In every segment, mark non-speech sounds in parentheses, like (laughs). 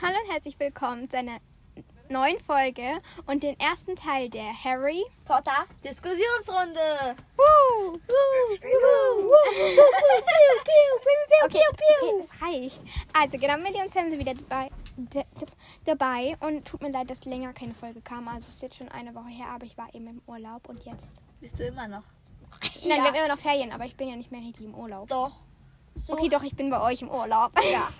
Hallo und herzlich willkommen zu einer neuen Folge und den ersten Teil der Harry Potter Diskussionsrunde. Woo! Okay, okay, das reicht. Also genau, und Sam sind wieder dabei, dabei und tut mir leid, dass länger keine Folge kam. Also es ist jetzt schon eine Woche her, aber ich war eben im Urlaub und jetzt. Bist du immer noch? Nein, wir haben immer noch Ferien, aber ich bin ja nicht mehr richtig im Urlaub. Doch. So. Okay, doch, ich bin bei euch im Urlaub. Ja. (laughs)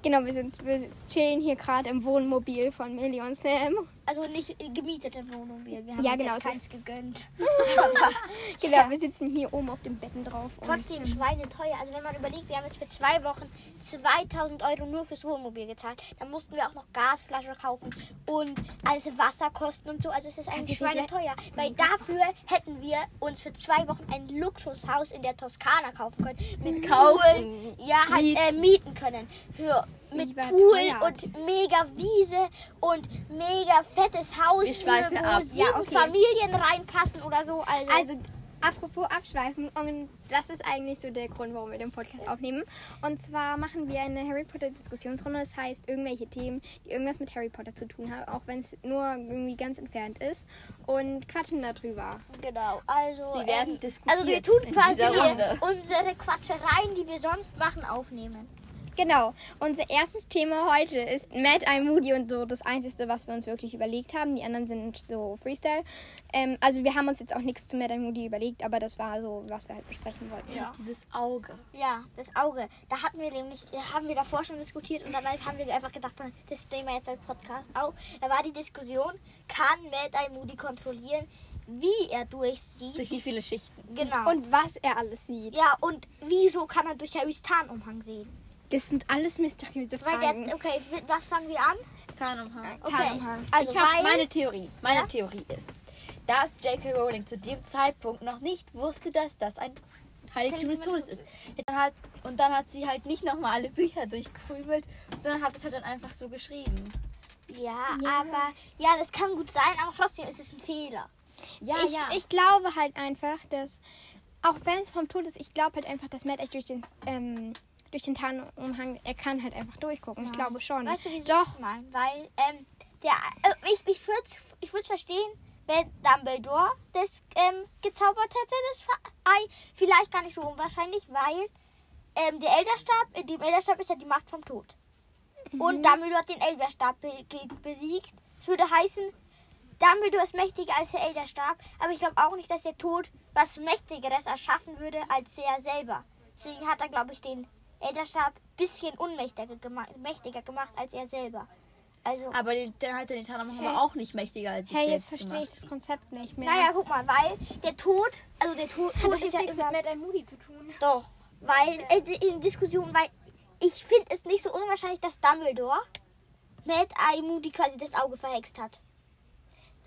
Genau, wir sind wir chillen hier gerade im Wohnmobil von Millie und Sam. Also nicht gemietet im Wohnmobil. Wir haben Ja, uns genau, jetzt keins gegönnt. (laughs) Genau, wir sitzen hier oben auf den Betten drauf. Trotzdem schweineteuer. Also wenn man überlegt, wir haben jetzt für zwei Wochen 2000 Euro nur fürs Wohnmobil gezahlt. Dann mussten wir auch noch Gasflasche kaufen und alles Wasserkosten und so. Also es ist eigentlich du dir schweineteuer. Weil dafür hätten wir uns für zwei Wochen ein Luxushaus in der Toskana kaufen können. Mit Pool. Ja, halt, Mieten. äh, mieten können. Für mit Pool und mega Wiese und mega fettes Haus, wo sieben Ja, okay. Familien reinpassen oder so. Also, Also, apropos abschweifen, und das ist eigentlich so der Grund, warum wir den Podcast aufnehmen. Und zwar machen wir eine Harry Potter Diskussionsrunde. Das heißt, irgendwelche Themen, die irgendwas mit Harry Potter zu tun haben, auch wenn es nur irgendwie ganz entfernt ist. Und quatschen darüber. Genau, also. Sie werden ähm, diskutiert Also wir tun quasi unsere Quatschereien, die wir sonst machen, aufnehmen. Genau. Unser erstes Thema heute ist Mad Eye Moody und so das Einzige, was wir uns wirklich überlegt haben. Die anderen sind so Freestyle. Ähm, also wir haben uns jetzt auch nichts zu Mad Eye Moody überlegt, aber das war so, was wir halt besprechen wollten. Ja. Dieses Auge. Ja, das Auge. Da hatten wir nämlich, haben wir davor schon diskutiert und dann haben wir einfach gedacht, das nehmen wir jetzt als Podcast auf. Da war die Diskussion, kann Mad Eye Moody kontrollieren, wie er durchsieht. Durch wie viele Schichten? genau. Und was er alles sieht. ja, und wieso kann er durch Harrys Tarnumhang sehen? Das sind alles mysteriöse Fragen. okay, was fangen wir an? Tarnumhang. Okay, Tarnumhang. also ich habe meine Theorie. Meine Ja? Theorie ist, dass J.K. Rowling zu dem Zeitpunkt noch nicht wusste, dass das ein Heiligtum des Todes ist. Dann hat, und dann hat sie halt nicht nochmal alle Bücher durchkrümelt, sondern hat es halt dann einfach so geschrieben. ja, Ja. aber ja, das kann gut sein, aber trotzdem ist es ein Fehler. Ja, ich, ich glaube halt einfach, dass, auch wenn es vom Tod ist, ich glaube halt einfach, dass Matt echt durch den, ähm, durch den Tarnumhang, er kann halt einfach durchgucken. Ich glaube schon. Weißt du? Doch. Nein, weil ähm, der, äh, ich, ich würde ich würd verstehen, wenn Dumbledore das ähm, gezaubert hätte, das Ei. Vielleicht gar nicht so unwahrscheinlich, weil ähm, der Elderstab, in dem Elderstab ist ja die Macht vom Tod. Und Dumbledore hat den Elderstab be besiegt. Das würde heißen, Dumbledore ist mächtiger als der Elderstab, aber ich glaube auch nicht, dass der Tod was Mächtigeres erschaffen würde als er selber. Deswegen hat er, glaube ich, den Elderstab ein bisschen unmächtiger gemacht, mächtiger gemacht als er selber. Also, Aber den, dann hat er den Tarnumhang Hey. aber auch nicht mächtiger als sich Hey, jetzt verstehe ich das Konzept nicht mehr. naja, guck mal, weil der Tod, also der Tod, hat Tod doch ist ja nichts immer... mit Mad Moody zu tun. Doch, weil äh, die- in Diskussionen, weil ich finde es nicht so unwahrscheinlich, dass Dumbledore Mad Eye Moody quasi das Auge verhext hat.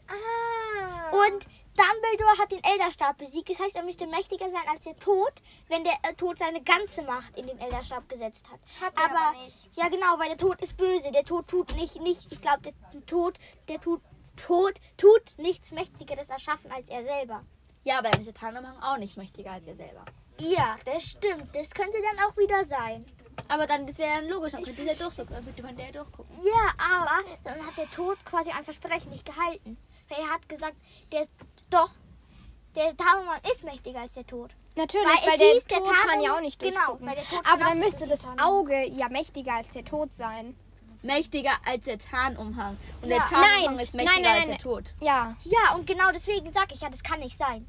Ah. Und Dumbledore hat den Elderstab besiegt. Das heißt, er müsste mächtiger sein als der Tod, wenn der äh, Tod seine ganze Macht in den Elderstab gesetzt hat. Hat er aber nicht. Ja, genau, weil der Tod ist böse. Der Tod tut nicht, nicht ich glaube, der Tod, der tut, Tod tut nichts Mächtigeres erschaffen als er selber. Ja, aber dann ist der Tarnumhang auch nicht mächtiger als er selber. Ja, das stimmt. Das könnte dann auch wieder sein. Aber dann, das wäre dann logisch, dann könnte der durchgucken. Dann könnte man der durchgucken. Ja, aber dann hat der Tod quasi ein Versprechen nicht gehalten. Er hat gesagt, der doch, der Tarnumhang ist mächtiger als der Tod. Natürlich, Weil weil, der hieß, der Tod kann ja auch nicht genau, durchgucken. weil der Tod kann aber dann müsste das. Auge ja mächtiger als der Tod sein. Mächtiger als der Tarnumhang. Und Ja. der Tarnumhang Nein, ist mächtiger nein, nein, als der Tod. Ja. Ja, und genau deswegen sage ich ja, das kann nicht sein.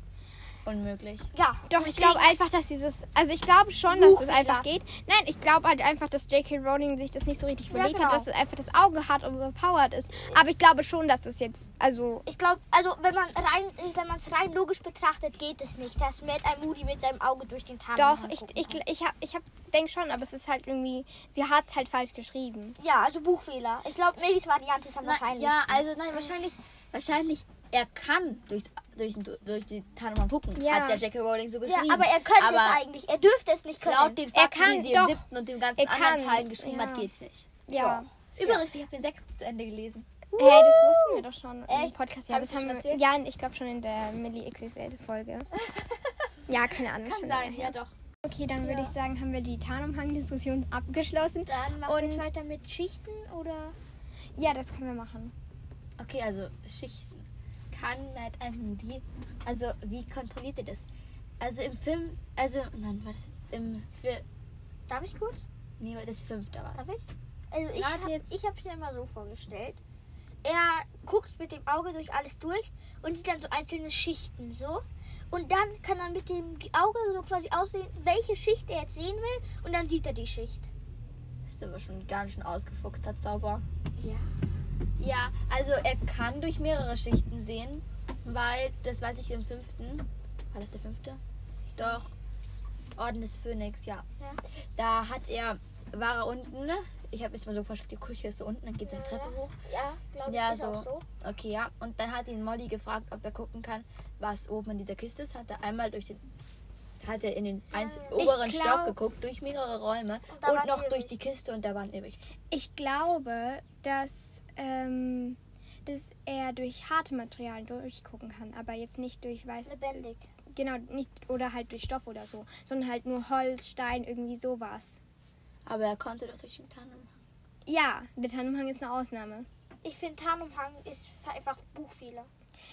Unmöglich. Ja, Doch, ich glaube einfach, dass dieses. Also, ich glaube schon, dass es Buchfehler. einfach geht. Nein, ich glaube halt einfach, dass J.K. Rowling sich das nicht so richtig Ja, überlegt genau. hat, dass es einfach das Auge hat und überpowered ist. Aber ich glaube schon, dass das jetzt. Also. Ich glaube, also wenn man rein, wenn man es rein logisch betrachtet, geht es nicht, dass Mad Eye Moody mit seinem Auge durch den Tarnumhang Doch, ich, ich, ich, hab, ich hab, denk schon, aber es ist halt irgendwie. Sie hat es halt falsch geschrieben. Ja, also Buchfehler. Ich glaube, Melis Variante ist am Na, wahrscheinlichsten. ja, also nein, wahrscheinlich, wahrscheinlich, er kann durch, durch, durch die Tarnumhang gucken. Ja. Hat der J.K. Rowling so ja, geschrieben. aber er könnte aber es eigentlich. Er dürfte es nicht können. Laut den Er Fakten, kann die sie doch. im siebten und dem ganzen Er anderen kann, Teilen geschrieben ja. hat, geht's nicht. Ja. Übrigens, ich habe den sechsten zu Ende gelesen. Hey, das wussten wir doch schon im Echt? Podcast. Ja, Hab das ich haben wir. Ja, ich glaube schon in der Millie XXL Folge. (laughs) ja, keine Ahnung. Kann sein, ja doch. Okay, dann würde Ja. ich sagen, haben wir die Tarnumhang-Diskussion abgeschlossen. Dann machen wir Und- jetzt weiter mit Schichten oder? Ja, das können wir machen. Okay, also Schichten. Kann halt einfach die. Also, wie kontrolliert ihr das? Also im Film, also, nein, war das im für, Darf ich kurz? nee, das fünfte war Darf ich? Also ich habe ich es mir immer so vorgestellt. Er guckt mit dem Auge durch alles durch und sieht dann so einzelne Schichten so. Und dann kann er mit dem Auge so quasi auswählen, welche Schicht er jetzt sehen will. Und dann sieht er die Schicht. Das ist aber schon ganz schön ausgefuchster Zauber. Ja. Ja, also er kann durch mehrere Schichten sehen, weil, das weiß ich im fünften. War das der fünfte? Doch. Orden des Phönix, ja. Ja. Da hat er, war er unten, ich habe jetzt mal so vorgestellt, die Küche ist so unten, dann geht so eine Treppe hoch. Ja, glaube ich, Ja, so. auch so. Okay, ja. Und dann hat ihn Molly gefragt, ob er gucken kann, was oben in dieser Kiste ist. Hat er einmal durch den. Hat er in den Ich oberen glaub- Stock geguckt, durch mehrere Räume und waren noch durch die Kiste und da waren ewig. Ich glaube, dass, ähm, dass er durch harte Materialien durchgucken kann, aber jetzt nicht durch weiß. Lebendig. Genau, nicht oder halt durch Stoff oder so, sondern halt nur Holz, Stein, irgendwie sowas. Aber er konnte doch durch den Tarnum. Ja, der Tarnumhang ist eine Ausnahme. Ich finde Tarnumhang ist einfach Buchfehler.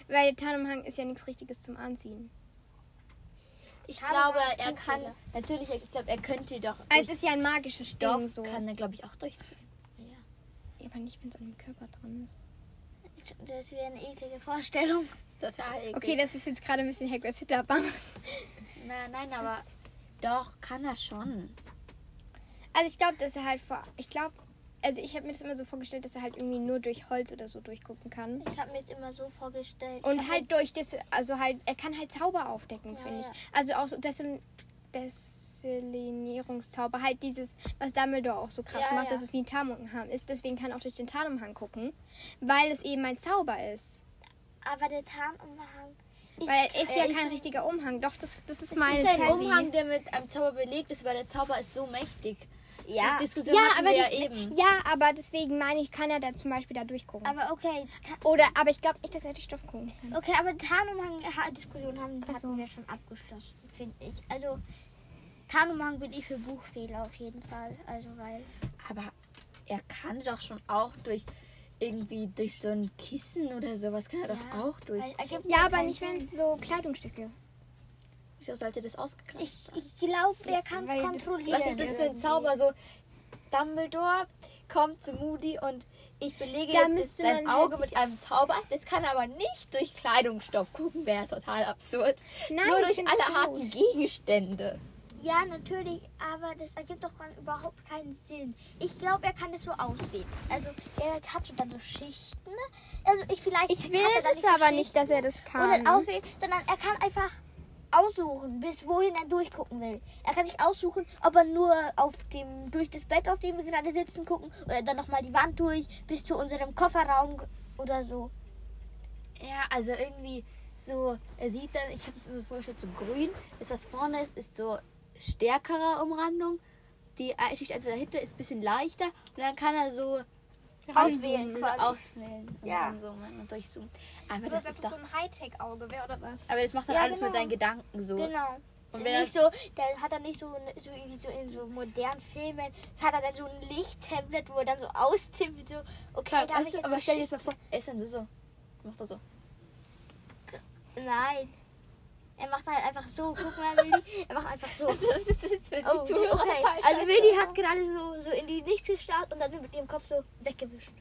Weil der Tarnumhang ist ja nichts Richtiges zum Anziehen. Ich Tarnumhang glaube, er kann. Natürlich, ich glaube, er könnte doch. Ah, es ist ja ein magisches Stoff Ding so. kann er, glaube ich, auch durchziehen. Aber nicht, wenn es an dem Körper dran ist. Das wäre eine eklige Vorstellung. Total eklig. Okay, das ist jetzt gerade ein bisschen Hagrid's Hitlerbank. (laughs) Nein, nein, aber doch, kann er schon. Also ich glaube, dass er halt vor... Ich glaube... Also ich habe mir das immer so vorgestellt, dass er halt irgendwie nur durch Holz oder so durchgucken kann. Ich habe mir jetzt immer so vorgestellt. Und halt durch das... Also halt... Er kann halt Zauber aufdecken, Ja, finde ich. ja. Also auch so Desil Deselinierungszauber. Halt dieses, was Dumbledore auch so krass Ja, macht, ja. dass es wie ein Tarnumhang ist. Deswegen kann er auch durch den Tarnumhang gucken. Weil es eben ein Zauber ist. Aber der Tarnumhang ist, Weil er ist ja er kein richtiger Umhang. Doch, das, das ist Es meine ist ein Theorie. Umhang, der mit einem Zauber belegt ist, aber der Zauber ist so mächtig. Ja, Die Diskussion Ja, aber, wir ja die, eben. ja, aber deswegen meine ich, kann er da zum Beispiel da durchgucken. aber okay. Oder, aber ich glaube nicht, dass er durch Stoff gucken kann. okay, aber Tarnumhang-Diskussion haben so. wir schon abgeschlossen, finde ich. Also Tarnumhang bin ich für Buchfehler auf jeden Fall. Also weil. Aber er kann doch schon auch durch irgendwie durch so ein Kissen oder sowas kann er doch Ja, auch durch. Ja, aber nicht, wenn es so Kleidungsstücke. Wieso sollte das ausgegrenzt Ich, sein? ich glaube, er kann es das- kontrollieren. Was ist das für ein. Zauber? So, Dumbledore kommt zu Moody und ich belege Da jetzt man Auge halt mit einem Zauber. Das kann er aber nicht durch Kleidungsstoff gucken, wäre total absurd. Nein, Nur durch alle gut. harten Gegenstände. Ja, natürlich, aber das ergibt doch überhaupt keinen Sinn. Ich glaube, er kann das so auswählen. Also er hat so dann so Schichten. Also ich vielleicht. Ich will das so aber nicht, dass er das Und kann. dann auswählen, sondern er kann einfach aussuchen, bis wohin er durchgucken will. Er kann sich aussuchen, ob er nur auf dem durch das Bett, auf dem wir gerade sitzen, gucken oder dann nochmal die Wand durch bis zu unserem Kofferraum oder so. Ja, also irgendwie so, er sieht dann, ich habe mir vorgestellt, so grün. Das, was vorne ist, ist so stärkere Umrandung. Die Schicht, also dahinter ist ein bisschen leichter. Und dann kann er so Auswählen quasi. auswählen. Und Ja. dann so und durchzoomen. Aber, so, das ist doch, so ein Hightech-Auge wäre oder was? aber das macht dann Ja, alles genau. mit seinen Gedanken so. Genau. Und wenn nicht so, der hat er nicht so, so irgendwie so in so modernen Filmen, hat er dann so ein Lichttablet, wo er dann so austippt, so, okay, darf weißt ich jetzt aber stell dir jetzt mal vor, er ist dann so, so. Macht er so. Nein. Er macht halt einfach so. Guck mal, Willi. Er macht einfach so. (laughs) Also, das ist für die Oh, Zuhörer okay. total Also. Willi hat gerade so, so in die Nichts gestarrt und dann mit ihrem Kopf so weggewischt.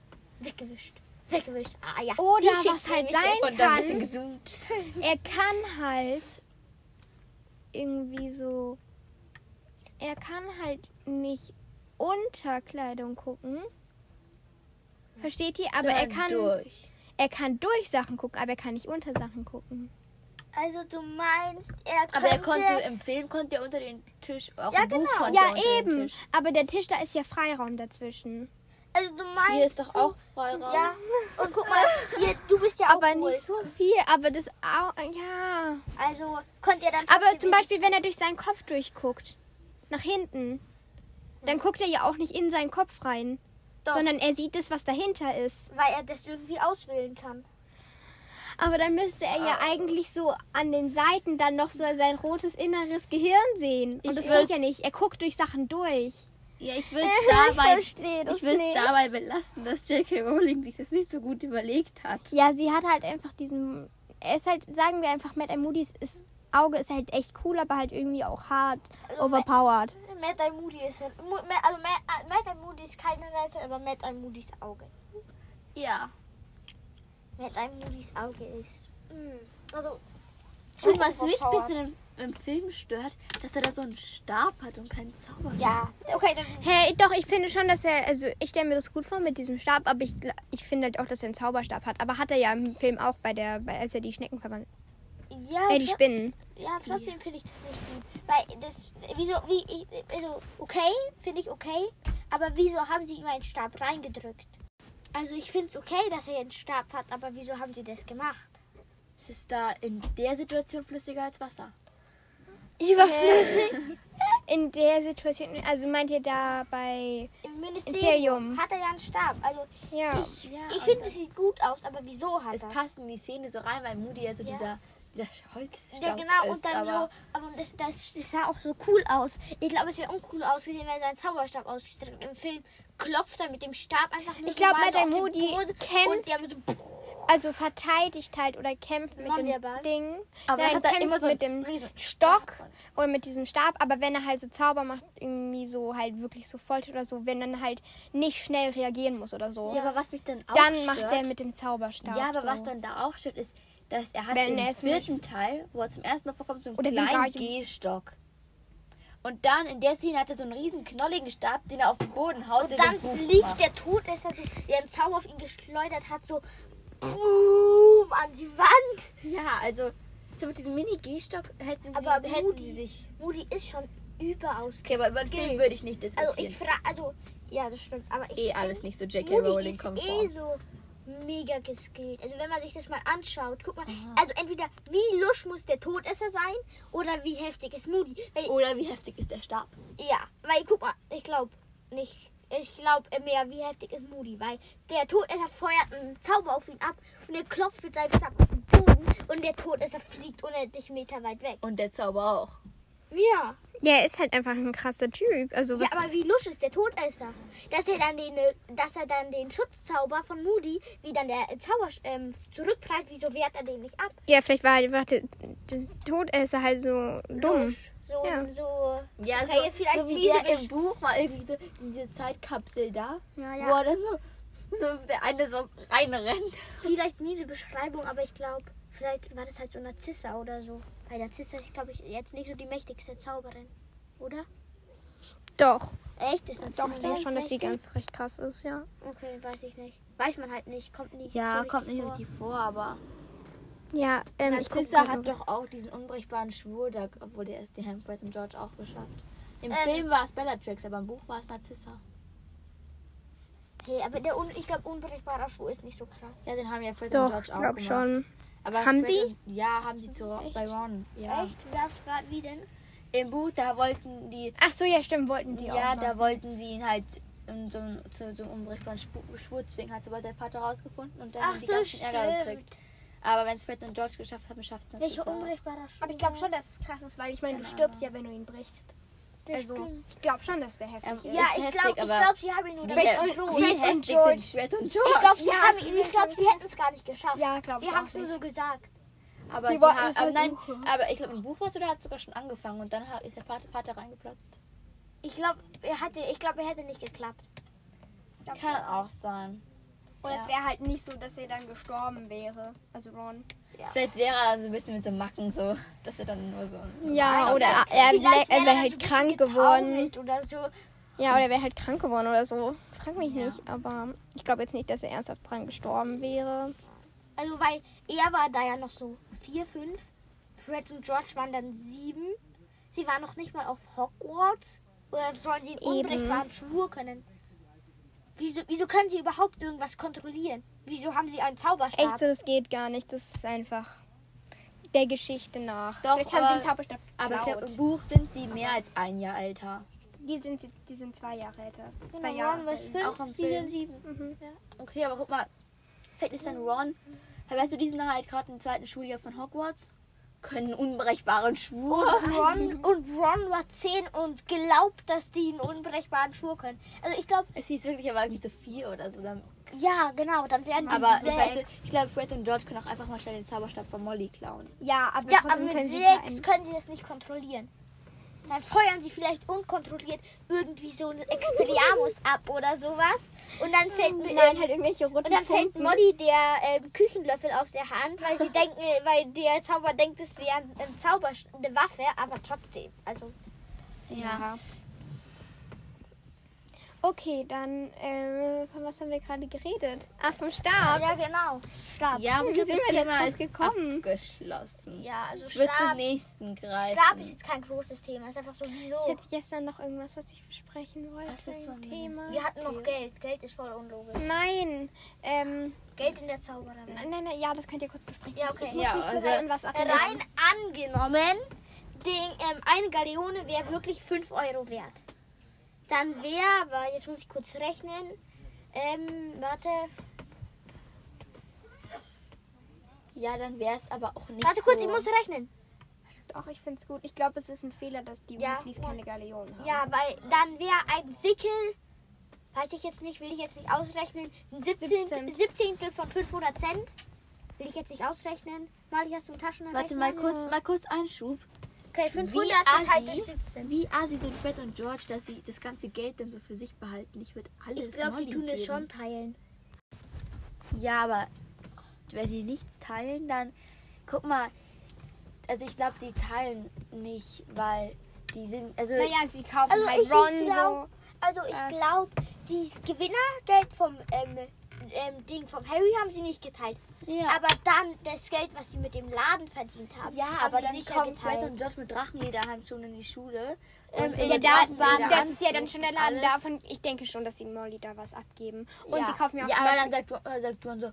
Weggewischt. Weggewischt. Ah ja. Oder was halt sein Und dann ein kann, (laughs) er kann halt irgendwie so. Er kann halt nicht unter Kleidung gucken. Versteht ihr? Aber er Sondern kann, durch. er kann durch Sachen gucken, aber er kann nicht unter Sachen gucken. Also du meinst, er könnte... Aber er konnte im Film konnte er unter den Tisch, auch Ja, im Buch genau. konnte Ja, er unter den eben. Tisch. Aber der Tisch, da ist ja Freiraum dazwischen. Also du meinst... Hier ist doch so, auch Freiraum. Ja. Und guck mal, hier, du bist ja auch Aber wohl. nicht so viel. Aber das auch. Ja. Also konnte er dann... Aber zum Beispiel, wenn er durch seinen Kopf durchguckt, nach hinten, dann guckt er ja auch nicht in seinen Kopf rein, Doch. sondern er sieht das, was dahinter ist. Weil er das irgendwie auswählen kann. Aber dann müsste er ja eigentlich so an den Seiten dann noch so sein rotes inneres Gehirn sehen. Und Ich das geht ja nicht. Er guckt durch Sachen durch. Ja, ich (laughs) will Ich es dabei, ich nicht. dabei belassen, dass J.K. Rowling sich das nicht so gut überlegt hat. Ja, sie hat halt einfach diesen. Er ist halt, sagen wir einfach, Matt Moody's ist, Auge ist halt echt cool, aber halt irgendwie auch hart Also, overpowered. Matt and Moody ist Ma- Also Matt, Matt and Moody ist keine Rätsel, aber Matt and Moody's Auge. Ja. Matt and Moody's Auge ist. mm, Also. Und was mich ein bisschen im, im Film stört, dass er da so einen Stab hat und keinen Zauber. Ja, okay, dann. Hey, doch, ich finde schon, dass er, also ich stelle mir das gut vor mit diesem Stab, aber ich, ich finde halt auch, dass er einen Zauberstab hat. Aber hat er ja im Film auch bei der, bei, als er die Schnecken verwandelt. Ja, Äh, die Spinnen. ja trotzdem finde ich das nicht gut. Weil das. Wieso, wie, ich- also, okay, finde ich okay. Aber wieso haben sie ihm einen Stab reingedrückt? Also, ich finde es okay, dass er einen Stab hat, aber wieso haben sie das gemacht? Es ist da in der Situation flüssiger als Wasser. Überflüssig. (laughs) In der Situation, also meint ihr da bei. Im Ministerium Ministerium. hat er ja einen Stab. Also, Ja. ich, Ja, ich finde, das- es sieht gut aus, aber wieso hat Es er passt in die Szene so rein, weil Moody ja so Ja. dieser, dieser Holzstab Ja, genau, ist. und dann aber so, aber das, das, das sah auch so cool aus. Ich glaube, es sieht uncool aus, wie wenn er seinen Zauberstab ausgestreckt hat. Im Film klopft er mit dem Stab einfach nur Ich so glaub, mal Matt so den Moody kämpft- Und der mit so, Also verteidigt halt oder kämpft mit dem. Ding. Aber er Nein, hat da kämpft immer so mit dem Stock oder mit diesem Stab. Aber wenn er halt so Zauber macht, irgendwie so halt wirklich so foltert oder so, wenn dann halt nicht schnell reagieren muss oder so. Ja, aber was mich dann auch dann stört, macht er mit dem Zauberstab. Ja, aber so. was dann da auch stört, ist, dass er hat Wenn im er vierten Teil, wo er zum ersten Mal vorkommt, so einen Oder kleinen. Gehstock. Und dann in der Szene hat er so einen riesen knolligen Stab, den er auf den Boden haut. und dann fliegt macht. der Todesser, so, der einen Zauber auf ihn geschleudert hat, so boom, an die Wand. Ja, also so mit diesem Mini-Gehstock hätten, Aber sie, hätten Moody- sie sich... Moody ist schon überaus. Okay, aber über den Film würde ich nicht diskutieren. Also ich frage, also ja, das stimmt, aber ich eh alles nicht so J.K. Moody Rowling ist kommt eh so mega geskillt. Also wenn man sich das mal anschaut, guck mal, also entweder wie lusch muss der Todesser sein oder wie heftig ist Moody. Weil, Oder wie heftig ist der Stab? Ja, weil guck mal, ich glaube nicht. Ich glaube mehr, wie heftig ist Moody, weil der Todesser feuert einen Zauber auf ihn ab und er klopft mit seinem Stab auf den Boden und der Todesser fliegt unendlich Meter weit weg. Und der Zauber auch. Ja. Ja, er ist halt einfach ein krasser Typ. Also Ja, was aber wie lusch ist der Todesser? Dass er dann den, äh, dass er dann den Schutzzauber von Moody, wie dann der Zauber ähm, zurückprallt, wieso wehrt er den nicht ab? Ja, vielleicht war halt einfach der, der Todesser halt so dumm. Lusch. So, Ja. so. Ja, so, jetzt vielleicht so wie der im Buch mal irgendwie so diese Zeitkapsel da, Ja, wo er dann so, so der eine so reinrennt. Vielleicht miese Beschreibung, aber ich glaube, vielleicht war das halt so Narzissa oder so. Weil Narzissa ist, glaube ich, jetzt nicht so die mächtigste Zauberin. Oder? Doch. Echt? Ist Doch, ich denke schon, dass die ganz recht krass ist, ja. Okay, weiß ich nicht. Weiß man halt nicht. Kommt nicht Ja, so kommt nicht vor. richtig vor, aber Ja, ähm, Narcissa hat doch auch diesen unbrechbaren Schwur, da, obwohl der ist die haben Fred und George auch geschafft. Im Ähm. Film war es Bellatrix, aber im Buch war es Narzissa. Hey, aber der un ich glaube, unbrechbare Schuh ist nicht so krass. Ja, den haben ja Fred und Doch, George auch glaub gemacht. schon. Aber Haben sie? Ja, haben sie zu, Echt? bei Ron. Ja. Echt? Darfst grad wie denn? Im Buch, da wollten die, Ach so, ja, stimmt, wollten die ja, auch. da machen. wollten sie ihn halt in so, einem- zu so einem unbrechbaren Schwur zwingen, hat aber der Vater rausgefunden und dann Ach haben die so, ganz schön Ärger stimmt. gekriegt. Aber wenn es Fred und George geschafft haben, schafft es Welcher Narcissa. auch. unbrechbare? Aber ich glaube schon, dass es krass ist, weil ich meine, du stirbst ja, wenn du ihn brichst. Das Also, stimmt. ich glaube schon, dass der heftig Ähm, ist. Ja, ist ich glaube, ich aber glaub, sie haben ihn nur Fred und. Fred wie und heftig George. sind Fred und Ich George? glaube, sie, Ja, ich glaub, sie hätten es gar nicht geschafft. Ja, glaube Sie ich haben es nur so gesagt. Aber, Sie haben, aber nein, aber ich glaube im Buch war es oder hat sogar schon angefangen und dann hat, ist der Vater, Vater reingeplatzt. Ich glaube, er hatte, ich glaube, er hätte nicht geklappt. Kann auch sein. Und es wäre halt nicht so, dass er dann gestorben wäre. Also Ron. Vielleicht wäre er so ein bisschen mit so Macken so, dass er dann nur so. Ja, oder er, er wäre halt krank geworden. Oder so. Ja, oder er wäre halt krank geworden oder so. Frag mich Ja. nicht, aber ich glaube jetzt nicht, dass er ernsthaft dran gestorben wäre. Also, weil er war da ja noch so vier, fünf. Fred und George waren dann sieben. Sie waren noch nicht mal auf Hogwarts. Oder sollen sie einen Eben. unbrechbaren Schwur können? Wieso, wieso können sie überhaupt irgendwas kontrollieren? Wieso haben sie einen Zauberstab? Echt so, das geht gar nicht. Das ist einfach der Geschichte nach. Doch, Vielleicht haben aber- sie den Zauberstab Aber ich geklaut. glaube, im Buch sind sie mehr als ein Jahr älter. Die sind, die sind zwei Jahre älter. Genau, Zwei Jahre fünf, Auch im Film. sind sieben. Mhm. Okay, aber guck mal, vielleicht ist dann Ron weißt du, die sind halt gerade im zweiten Schuljahr von Hogwarts, können unbrechbaren Schwur. Und Ron, und Ron war 10 und glaubt, dass die einen unbrechbaren Schwur können. Also ich glaube, Es hieß wirklich aber irgendwie so vier oder so. Dann, ja, genau, dann werden die aber ich, sechs. weißt du, ich glaube, Fred und George können auch einfach mal schnell den Zauberstab von Molly klauen. Ja, aber ja, aber mit können sie sechs keinen- können sie das nicht kontrollieren. Dann feuern sie vielleicht unkontrolliert irgendwie so einen Expelliarmus ab oder sowas. Und dann fällt, Nein, halt irgendwelche roten und dann fällt Funken. Molly der ähm, Küchenlöffel aus der Hand, weil sie denken, (laughs) weil der Zauber denkt, es wäre ein, ein Zauber, eine Waffe, aber trotzdem. Also Ja. Okay, dann, äh, von was haben wir gerade geredet? Ah, vom Stab. ja genau. Stab. Ja, Wie und das sind wir Thema drauf gekommen? abgeschlossen. Ja, also Ich würde zum Stab, nächsten greifen. Stab ist jetzt kein großes Thema. Es ist einfach so, wieso? Ich hatte gestern noch irgendwas, was ich besprechen wollte. Was ist so ein Thema. Wir hatten noch. Geld. Geld ist voll unlogisch. Nein, ähm, Geld in der Zaubererwelt. nein, nein, nein, ja, das könnt ihr kurz besprechen. Ja, okay. Ich muss Ja, mich also an was. Rein angenommen, den, ähm, eine Galeone wäre wirklich 5 Euro wert. Dann wäre, aber jetzt muss ich kurz rechnen. Ähm, warte. Ja, dann wäre es aber auch nicht Warte so. kurz, ich muss rechnen. Doch, ich finde es gut. Ich glaube, es ist ein Fehler, dass die Ja. Weasleys keine Galeonen haben. Ja, weil dann wäre ein Sickel, weiß ich jetzt nicht, will ich jetzt nicht ausrechnen, ein 17. 17. 17. von 500 Cent. Will ich jetzt nicht ausrechnen. Mali, hast du einen Taschenrechner? Warte mal kurz, mal kurz Einschub. Okay, 500 Wie geteilt assi? durch 17. Wie assi sind Fred und George, dass sie das ganze Geld dann so für sich behalten. Ich würde alles Ich glaube, die tun geben. schon teilen. Ja, aber wenn die nichts teilen, dann guck mal. Also ich glaube, die teilen nicht, weil die sind also Naja, sie kaufen Also halt ich Ron glaub- so. Also ich glaube, die Gewinnergeld vom ähm, ähm, Ding vom Harry haben sie nicht geteilt. Ja. Aber dann das Geld, was sie mit dem Laden verdient haben, ja, haben aber sie dann kommen Fred und George mit Drachenlederhandschuhen in die Schule. Ähm, Und so ja, mit Ja, da, Drachenleder das ist ja dann schon der und Laden alles. davon. Ich denke schon, dass sie Molly da was abgeben. Und Ja. sie kaufen ja auch Ja, aber dann sagt, du- äh, sagt dann so,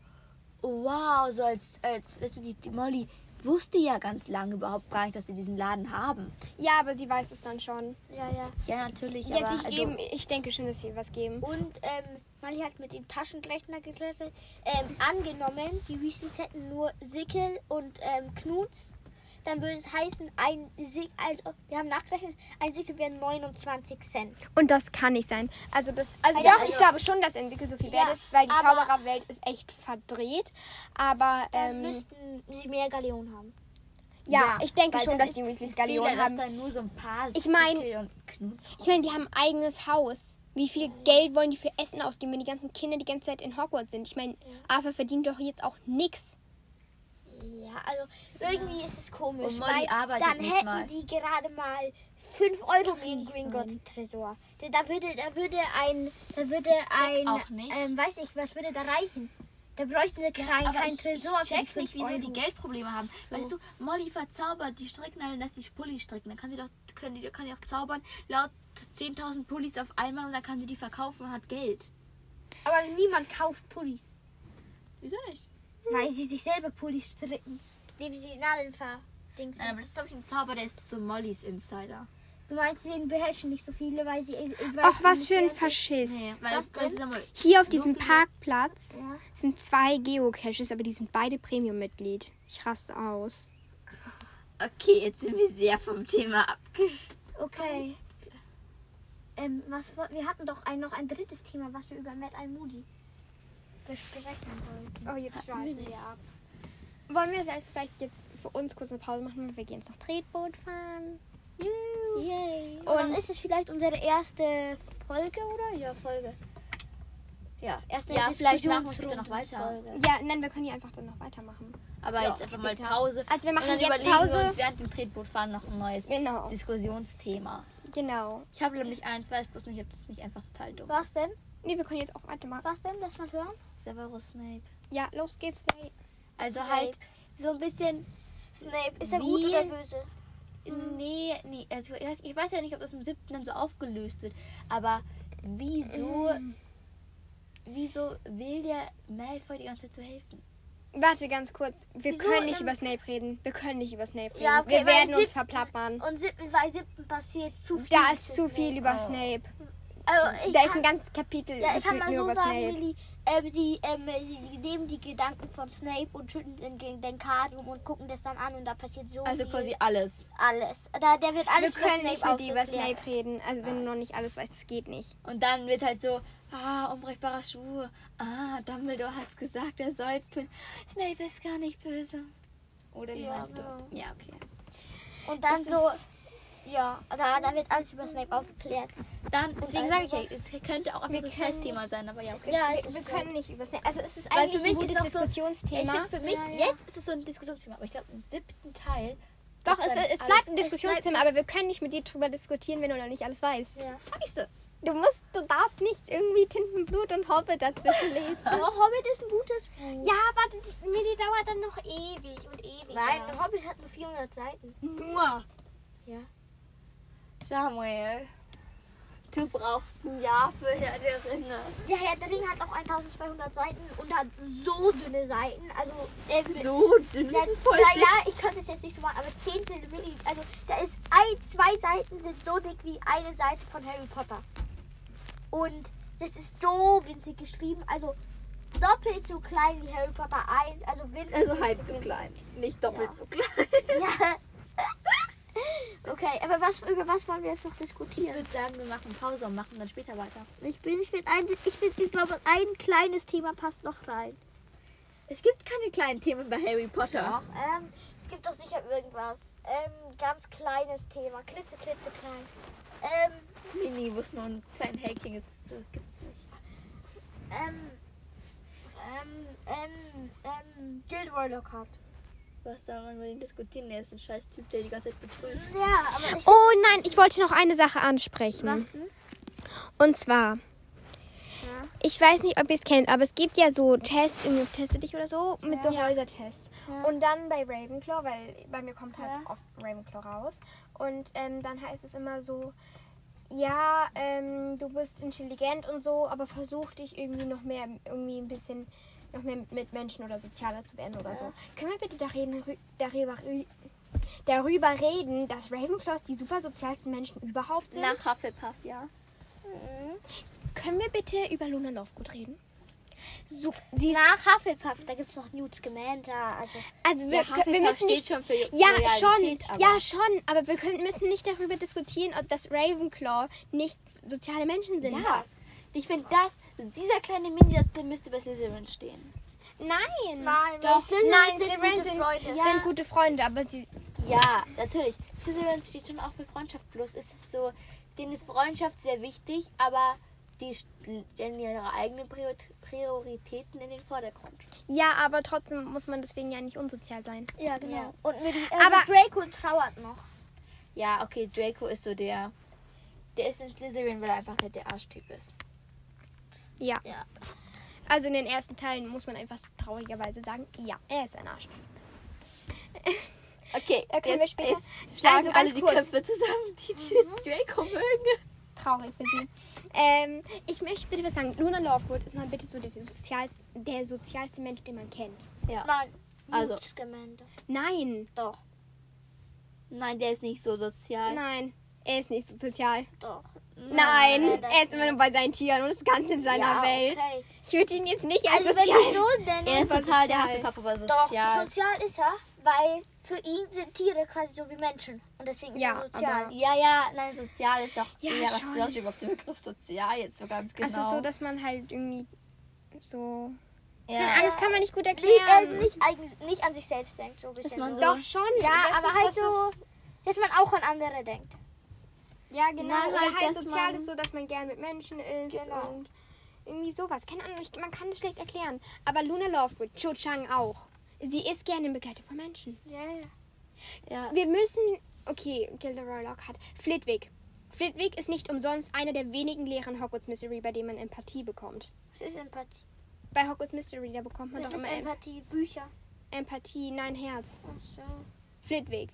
wow, so als, als weißt du, die, die Molly wusste ja ganz lange überhaupt gar nicht, dass sie diesen Laden haben. Ja, aber sie weiß es dann schon. Ja, ja. Ja, natürlich, Ja, aber also, geben, ich denke schon, dass sie was geben. Und ähm, Mali hat mit dem Taschenrechner gerettet. Ähm, angenommen, die Weasleys hätten nur Sickel und ähm, Knuts, dann würde es heißen, ein Sickel, also wir haben nachgerechnet, ein Sickel wäre 29 Cent. Und das kann nicht sein. Also das, also Ja, doch, also- ich glaube schon, dass Entwickel so viel Ja, wert ist, weil die aber- Zaubererwelt ist echt verdreht. Aber Dann ähm, müssten sie mehr Galeonen haben. ja, ich denke schon, dass die Weasleys ein Galeonen haben. so ein paar Ich mein- Sickel und Knuts Ich meine, die haben ein eigenes Haus. Wie viel Geld wollen die für Essen ausgeben, wenn die ganzen Kinder die ganze Zeit in Hogwarts sind? Ich meine, Arthur verdient doch jetzt auch nichts. Ja, also irgendwie ist es komisch, Und Molly weil arbeitet dann nicht hätten mal. die gerade mal 5 Euro nicht Gringotts sein. Tresor. Da- würde, da würde ein, da würde ein, auch nicht. Ähm, weiß nicht, was würde da reichen? Da bräuchten sie kein, Aber kein ich, Tresor ich für die check nicht, 5 wieso Euro. die Geldprobleme haben. So. Weißt du, Molly verzaubert die Stricknadeln, lässt sich Pulli stricken. Dann kann sie doch, können die, kann die auch zaubern, laut 10.000 Pullis auf einmal und dann kann sie die verkaufen und hat Geld. Aber niemand kauft Pullis, Wieso nicht? weil sie sich selber Pullis stricken. Indem sie verdingsen. Nein, aber das ist, glaube ich, ein Zauber, der ist so Mollys Insider. Du meinst, sie beherrschen nicht so viele, weil sie... Weiß Ach, was nicht, für ein Faschiss. Nee, weil Hier auf So diesem viele- Parkplatz Ja. sind zwei Geocaches, aber die sind beide Premium-Mitglied. Ich raste aus. Okay, jetzt sind wir sehr vom Thema abgeschlossen. Okay. Ähm, was, wir hatten doch ein, noch ein drittes Thema, was wir über Matt Moody besprechen wollten. Oh, jetzt Hatten wir ab. Wollen wir jetzt vielleicht jetzt für uns kurz eine Pause machen? weil Wir gehen jetzt noch Tretboot fahren. Yay. Und dann Und- ist es vielleicht unsere erste Folge, oder? Ja, Folge. Ja, erste Ja, vielleicht machen wir später noch weiter. Ja, nein, wir können hier einfach dann noch weitermachen. Aber Ja, jetzt einfach mal später. Pause. Also wir machen und dann jetzt überlegen Pause. wir uns während dem Tretbootfahren noch ein neues Genau. Diskussionsthema. Genau. Ich habe nämlich eins, weiß bloß nicht, ob das nicht einfach total dumm Was denn? Nee, wir können jetzt auch weitermachen. Was denn? Lass mal hören. Severus Snape. Ja, los geht's. Hey. Also Snape. halt so ein bisschen. Snape, ist er Wie? gut oder böse? Nee, nee. Also ich weiß- ich weiß ja nicht, ob das im siebten dann so aufgelöst wird. Aber wieso. Wieso will der Malfoy die ganze Zeit so helfen? Warte ganz kurz. Wir Wieso können nicht im- über Snape reden. Wir können nicht über Snape reden. Ja, okay, wir weil werden uns siebten- verplappern. Und siebten, bei siebten passiert zu viel. Da ist zu viel Snape. über Oh. Snape. Also ich Da ist ein ganzes Kapitel Ja, ich kann mal nur so über sagen, Snape. Millie, ähm, die, ähm, die, nehmen die Gedanken von Snape und schütten den, den Denkarium und gucken das dann an und da passiert so Also viel. quasi alles. alles. Da, der wird Wir alles können nicht mit dir über. Snape reden. Also wenn du noch nicht alles weißt, das geht nicht. Und dann wird halt so, ah, unbrechbarer Schwur. Ah, Dumbledore hat's gesagt, er soll's tun. Snape ist gar nicht böse. Oder wie Ja, meinst genau. du? Ja, okay. Und dann Das so, ist- ja, da, da wird alles über Snape aufgeklärt. Dann, deswegen sage ich ja, es könnte auch einfach ein Scheißthema sein, aber ja, okay. Ja, wir, ist wir können nicht über Snape. Also es ist Weil eigentlich ein gutes ist so- Ich Diskussionsthema. finde für mich, Ja, ja. jetzt ist es so ein Diskussionsthema, aber ich glaube im siebten Teil. Doch, ist es, es bleibt ein Diskussionsthema, aber wir können nicht mit dir drüber diskutieren, wenn du noch nicht alles weißt. Ja. Scheiße. Du musst, du darfst nicht irgendwie Tintenblut und Hobbit dazwischen lesen. Aber (laughs) Hobbit ist ein gutes Buch. ja, aber das, mir die dauert dann noch ewig und ewig. Nein, Hobbit hat nur 400 Seiten. nur. Ja. Samuel, du brauchst ein Jahr für Herr der Ringe. Ja, Herr der Ringe hat auch 1200 Seiten und hat so dünne Seiten. Also, will. So dünn Ja, ja, ja, ich könnte es jetzt nicht so machen, aber Zehntel will ich. Also, da ist ein, zwei Seiten sind so dick wie eine Seite von Harry Potter. Und das ist so winzig geschrieben. Also, doppelt so klein wie Harry Potter 1. Also, winzig. Also halb so klein, nicht doppelt Ja. so klein. (laughs) Ja. Okay, aber was, über was wollen wir jetzt noch Ich diskutieren? würde sagen, wir machen Pause und machen dann später weiter. Ich bin, ich finde, ein, ich, find, ich glaube, ein kleines Thema passt noch rein. Es gibt keine kleinen Themen bei Harry Potter. Doch, ähm, es gibt doch sicher irgendwas. Ähm, ganz kleines Thema. Klitze, klitze klein. Ähm, Mini, wo es nur einen kleinen Häkchen gibt. Das gibt's nicht. ähm, ähm, ähm, ähm, Gilderoy Lockhart. Was soll man mit ihm diskutieren? Er ist ein scheiß Typ, der die ganze Zeit betrügt. Ja, aber ich. Oh nein, ich wollte noch eine Sache ansprechen. Was denn? Und zwar, Ja. ich weiß nicht, ob ihr es kennt, aber es gibt ja so Tests, irgendwie Teste dich oder so, mit so Ja. Häusertests. Ja. Und dann bei Ravenclaw, weil bei mir kommt halt Ja. oft Ravenclaw raus. Und ähm, dann heißt es immer so, ja, ähm, du bist intelligent und so, aber versuch dich irgendwie noch mehr, irgendwie ein bisschen, noch mehr mit Menschen oder sozialer zu werden oder so. Können wir bitte darüber, rü- darüber reden, dass Ravenclaws die super sozialsten Menschen überhaupt sind? Nach Hufflepuff, ja. Können wir bitte über Luna Lovegood reden? So, sie Nach Hufflepuff, da gibt es noch Newt Scamander. Also, also wir, Ja, wir müssen nicht schon für Ja, schon. Loyalität, aber- Ja, schon. Aber wir können, müssen nicht darüber diskutieren, ob das Ravenclaw nicht soziale Menschen sind. Ja. Ich finde das, dieser kleine Mini, das müsste bei Slytherin stehen. Nein. nein, Doch. Slytherin Nein, sind Slytherin gute sind, Freunde. sind gute Freunde, aber sie. Ja, natürlich. Slytherin steht schon auch für Freundschaft. Bloß ist es so, denen ist Freundschaft sehr wichtig, aber die stellen ihre eigenen Prior- Prioritäten in den Vordergrund. Ja, aber trotzdem muss man deswegen ja nicht unsozial sein. Ja, genau. Ja. Und mit, äh, Aber- mit Draco trauert noch. Ja, okay, Draco ist so der. Der ist in Slytherin, weil er einfach der, der Arschtyp ist. Ja. Ja. Also in den ersten Teilen muss man einfach traurigerweise sagen, ja, er ist ein Arsch. Okay, Da können wir später- Jetzt schlagen Also ganz alle die kurz. Köpfe zusammen, die, die jetzt Draco mögen. Traurig für sie. Ähm, ich möchte bitte was sagen. Luna Lovegood ist mal bitte so der sozialste, der sozialste Mensch, den man kennt. Ja. Nein, Also-. Nein. Doch, Nein, der ist nicht so sozial. Nein. Er ist nicht so sozial. doch. Nein, das er ist immer nur bei seinen Tieren und ist ganz in seiner Ja, Welt. okay. Ich würde ihn jetzt nicht als Also wenn sozial. du so denn Er ist total der sozial. Hufflepuff, aber Doch, sozial. sozial ist er, weil für ihn sind Tiere quasi so wie Menschen. Und deswegen ist Ja, er sozial. aber- Ja, ja, nein, sozial ist doch. Ja, was schon. bedeutet überhaupt der Begriff sozial jetzt so ganz genau? Also so, dass man halt irgendwie so. ja. Keine Ahnung, das kann man nicht gut Nicht, äh, erklären. nicht, eigen, nicht an sich selbst denkt, so ein bisschen. man so. Doch schon. Ja, das aber ist, halt das so- Ist, Dass man auch an andere denkt. ja, genau. Nein, Oder halt, halt sozial ist so, dass man gern mit Menschen ist Genau. und irgendwie sowas. Keine Ahnung, ich, man kann es schlecht erklären. Aber Luna Lovegood, Cho Chang auch. Sie ist gerne in Begleitung von Menschen. Ja, ja. ja. Wir müssen. Okay, Gilderoy Lockhart. Flitwick. Flitwick ist nicht umsonst einer der wenigen Lehren Hogwarts Mystery, bei dem man Empathie bekommt. Was ist Empathie? Bei Hogwarts Mystery, da bekommt man Was doch ist immer Em Empathie? Bücher. Empathie, nein Herz. Ach so. Flitwick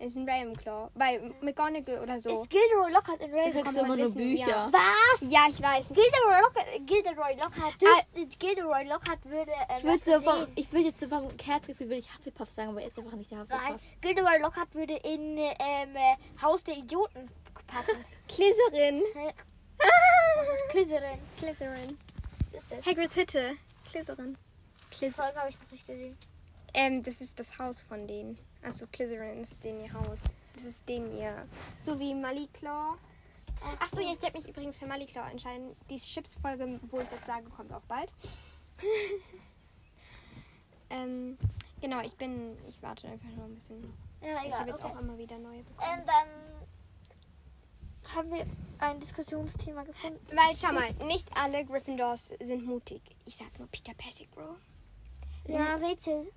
ist ein Ravenclaw. Bei McGonagall oder so. Ist Gilderoy Lockhart in Du Ravenclaw? kriegst man immer nur wissen, Bücher. ja. Was? Ja, ich weiß. Gilderoy Lockhart, Gilderoy Lockhart, Ah. Gilderoy Lockhart würde. Äh, Ich würde was so vom, ich würde jetzt so vom Herzgefühl würde ich Hufflepuff sagen, aber er ist einfach nicht der Nein, Hufflepuff. Gilderoy Lockhart würde in ähm, äh, Haus der Idioten passen. (laughs) Slytherin. Das (laughs) ist Glycerin. Glycerin. Was ist das? Hagrids Hütte. Glycerin. Die Folge habe ich noch nicht gesehen. Ähm, das ist das Haus von denen. Also Glycerin ist denen ihr Haus. Das ist denen ihr. So wie Maliclaw. Achso, ja, ich werde mich übrigens für Maliclaw entscheiden. Die Chips-Folge, wo ich das sage, kommt auch bald. (laughs) ähm, genau, ich bin. Ich warte einfach noch ein bisschen. Ja, Ich egal. habe jetzt okay. auch immer wieder neue bekommen. ähm, dann haben wir ein Diskussionsthema gefunden. Weil, schau mal, nicht alle Gryffindors sind mutig. Ich sag nur Peter Pettigrew. Ja, Rätsel.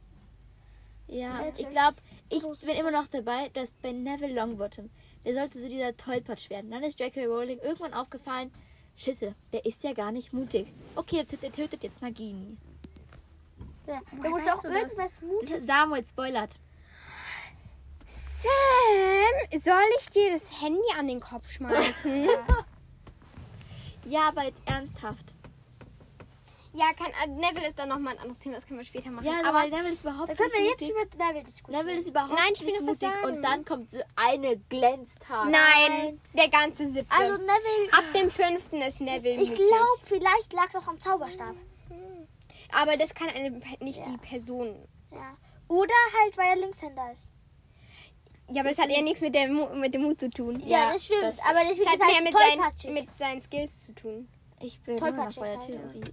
Ja, ich glaube, ich Großes bin immer noch dabei, dass bei Neville Longbottom, der sollte so dieser Tollpatsch werden. Dann ist J.K. Rowling irgendwann aufgefallen, Schisse, der ist ja gar nicht mutig. Okay, der, tötet- der tötet jetzt Nagini. Ja. Da muss das? irgendwas mutig. Samuel spoilert. Sam, soll ich dir das Handy an den Kopf schmeißen? (laughs) Ja, aber jetzt ernsthaft. Ja, kann, äh, Neville ist dann nochmal ein anderes Thema, das können wir später machen. Ja, aber aber Neville ist überhaupt Da können wir nicht jetzt mutig. über Neville diskutieren. Neville ist überhaupt Nein, ich will nicht noch was mutig. sagen. Und dann kommt so eine Glänztag. Nein, der ganze siebte. Also Neville, Ab dem fünften ist Neville ich mutig. glaube, vielleicht lag es auch am Zauberstab. Aber das kann eine, nicht Ja. die Person. Ja. Oder halt, weil er Linkshänder ist. Ja, aber es hat ja nichts mit, der, mit dem Mut zu tun. Ja, Ja, das stimmt. das aber das Es hat ist halt mehr mit, sein, mit seinen Skills zu tun. Ich bin immer noch bei der halt, Theorie.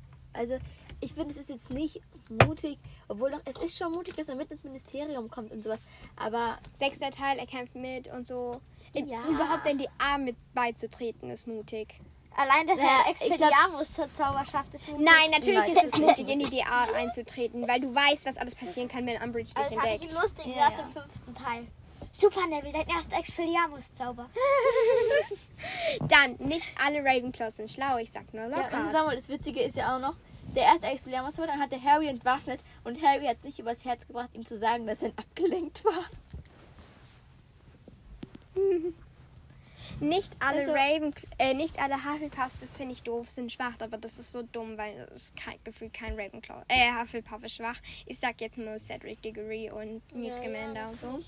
Also, ich finde, es ist jetzt nicht mutig, obwohl doch, es ist schon mutig, dass er mit ins Ministerium kommt und sowas. Aber Sechster Teil, er kämpft mit und so. Ja. Überhaupt in die A mit beizutreten ist mutig. Allein, dass Naja, er Expelliarmus zur Zauberschaft ist. mutig. Nein, natürlich Nein. ist es mutig, in die DA einzutreten, weil du weißt, was alles passieren kann, wenn Umbridge dich Also, das hatte ich entdeckt. lustigen Ja, ja. im fünften Teil. Super, Neville, dein erster Expelliarmus-Zauber. (laughs) Dann, nicht alle Ravenclaws sind schlau, ich sag nur ja, Lockhart. also Samuel, das Witzige ist ja auch noch, der erste Expelliarmus war, dann hat der Harry entwaffnet und Harry hat es nicht übers Herz gebracht, ihm zu sagen, dass er abgelenkt war. (laughs) Nicht alle Also- Raven, äh, nicht alle Hufflepuffs, das finde ich doof, sind schwach, aber das ist so dumm, weil es ist kein, gefühlt kein Ravenclaw. Äh, Hufflepuff ist schwach. Ich sag jetzt nur Cedric Diggory und Newt Ja, ja, Scamander und so.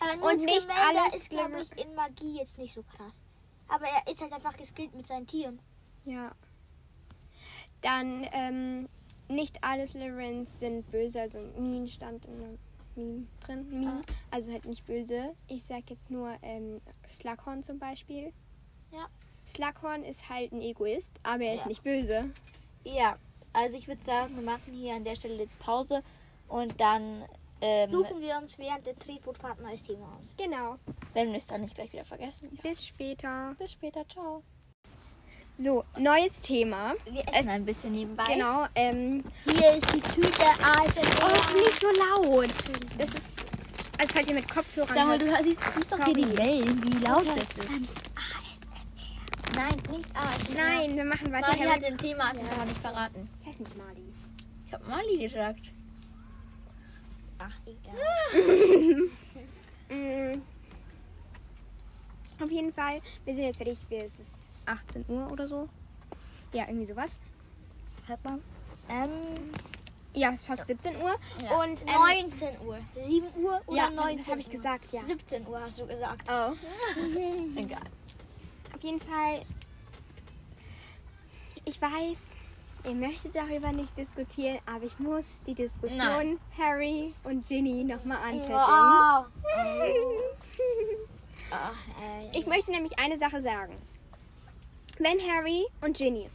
Aber Und Newt nicht Scamander alles ist, glaube ich, in Magie jetzt nicht so krass. Aber er ist halt einfach geskillt mit seinen Tieren. Ja. Dann, ähm, nicht alle Slytherins sind böse, also Mean stand in einem Meme drin. Mean, also halt nicht böse. Ich sag jetzt nur, ähm, Slughorn zum Beispiel. Ja. Slughorn ist halt ein Egoist, aber er ist Ja. nicht böse. Ja, also ich würde sagen, wir machen hier an der Stelle jetzt Pause und dann, ähm, Suchen wir uns während der Tretbootfahrt ein neues Thema aus. Genau. wenn wir es dann nicht gleich wieder vergessen. Ja. Bis später. Bis später, ciao. So, neues Thema. Wir Es- essen ein bisschen nebenbei. Genau. Ähm, Hier ist die Tüte ASMR. oh, nicht so laut. Das ist, also falls ihr mit Kopfhörern Sag mal, du siehst, siehst doch hier die Wellen, wie laut das ist. Nein, nicht ASMR. Nein, wir machen weiter. Mali hat ein Thema, uns aber nicht verraten. Ich heiße nicht Mali. Ich habe Mali gesagt. Ach, egal. (laughs) (laughs) Mm. Auf jeden Fall, wir sind jetzt fertig. Wir- Es ist 18 Uhr oder so. Ja, irgendwie sowas. Hört man? Ähm, Ja, es ist fast 17 Uhr. Ja. Und ähm, 19 Uhr. 7 Uhr oder ja, 19 was habe ich gesagt? Ja. 17 Uhr hast du gesagt. Oh. (laughs) egal. Auf jeden Fall, ich weiß, ihr möchtet darüber nicht diskutieren, aber ich muss die Diskussion Nein. Harry und Ginny nochmal anzetteln. Wow. (laughs) Ach, ey. Ich möchte nämlich eine Sache sagen. Wenn Harry und Ginny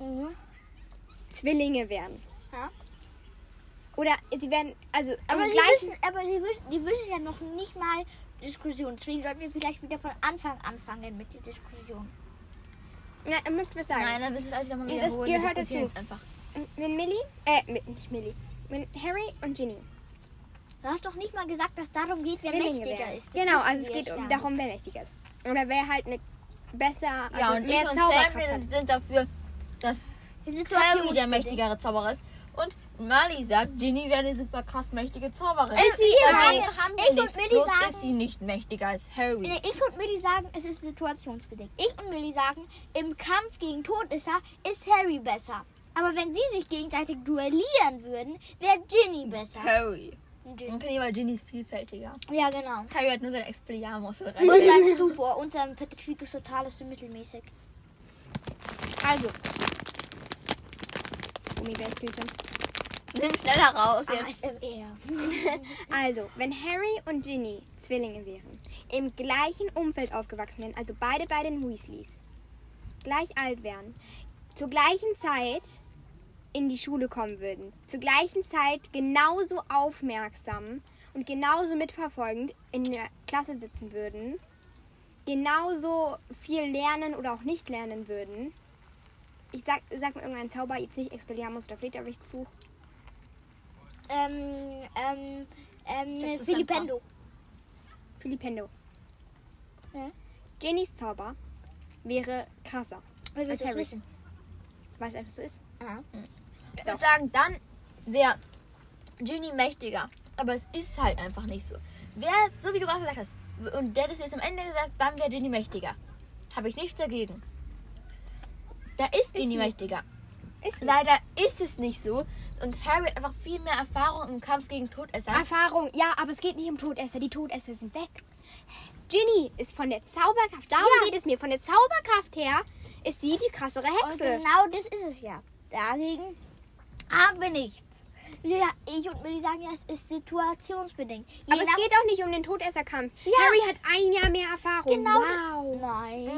Mhm. Zwillinge wären, Ja. oder sie werden, also Aber, am sie gleichen, wissen, aber sie wissen, die wissen ja noch nicht mal Diskussion. Deswegen sollten wir vielleicht wieder von Anfang anfangen mit der Diskussion. na, ich möchte was sagen. Nein, dann müssen wir es alles nochmal Das wiederholen. Wir gehört dazu. einfach. Wenn Millie, äh, mit, nicht Millie, wenn Harry und Ginny Du hast doch nicht mal gesagt, dass darum geht, wer Zwillinge mächtiger wären. ist. Das Genau, also es geht um, ja darum, wer mächtiger ist. Oder wer halt eine besser, also Ja, und mehr ich und Sam sind- dafür, dass Harry der mächtigere Zauberer ist. Und Mali sagt, Ginny wäre eine super krass mächtige Zauberin. Ist sie Dagegen überhaupt? haben Ich wir und nichts. Bloß sagen- ist sie nicht mächtiger als Harry. Nee, ich und Millie sagen, es ist situationsbedingt. Ich und Millie sagen, im Kampf gegen Todesser ist Harry besser. Aber wenn sie sich gegenseitig duellieren würden, wäre Ginny besser. Harry. Ginny. Okay, weil Ginny ist vielfältiger. Ja, genau. Harry hat nur sein Expelliarmus. Und sein Stupor und sein Petrificus Totalis so mittelmäßig. Also. Gummibärspielchen. Nimm schneller raus jetzt. ASMR. (laughs) Also, wenn Harry und Ginny Zwillinge wären, im gleichen Umfeld aufgewachsen wären, also beide bei den Weasleys, gleich alt wären, zur gleichen Zeit in die Schule kommen würden, zur gleichen Zeit genauso aufmerksam und genauso mitverfolgend in der Klasse sitzen würden, genauso viel lernen oder auch nicht lernen würden. Ich sag, sag mir irgendeinen Zauber, jetzt nicht Expelliarmus oder Flederwichtfluch. Ähm, ähm, ähm, Filipendo. Filipendo. Ja. Jennys Zauber wäre krasser. Will Als das wissen? Weil es einfach so ist. Aha. Ich würde sagen, dann wäre Ginny mächtiger. Aber es ist halt einfach nicht so. Wer, so wie du gerade gesagt hast, und der mir jetzt am Ende gesagt, dann wäre Ginny mächtiger. Habe ich nichts dagegen. Da ist Ginny sie. mächtiger. Ist Leider ist es nicht so. Und Harry hat einfach viel mehr Erfahrung im Kampf gegen Todesser. Erfahrung, ja, aber es geht nicht um Todesser. Die Todesser sind weg. Ginny ist von der Zauberkraft, darum Ja. geht es mir. Von der Zauberkraft her ist sie die krassere Und Hexe. genau das ist es ja. Dagegen haben wir nichts. Ja, ich und Millie sagen ja, es ist situationsbedingt. Je Aber es nach- geht auch nicht um den Todesserkampf. Ja. Harry hat ein Jahr mehr Erfahrung. Genau. Wow. Nein.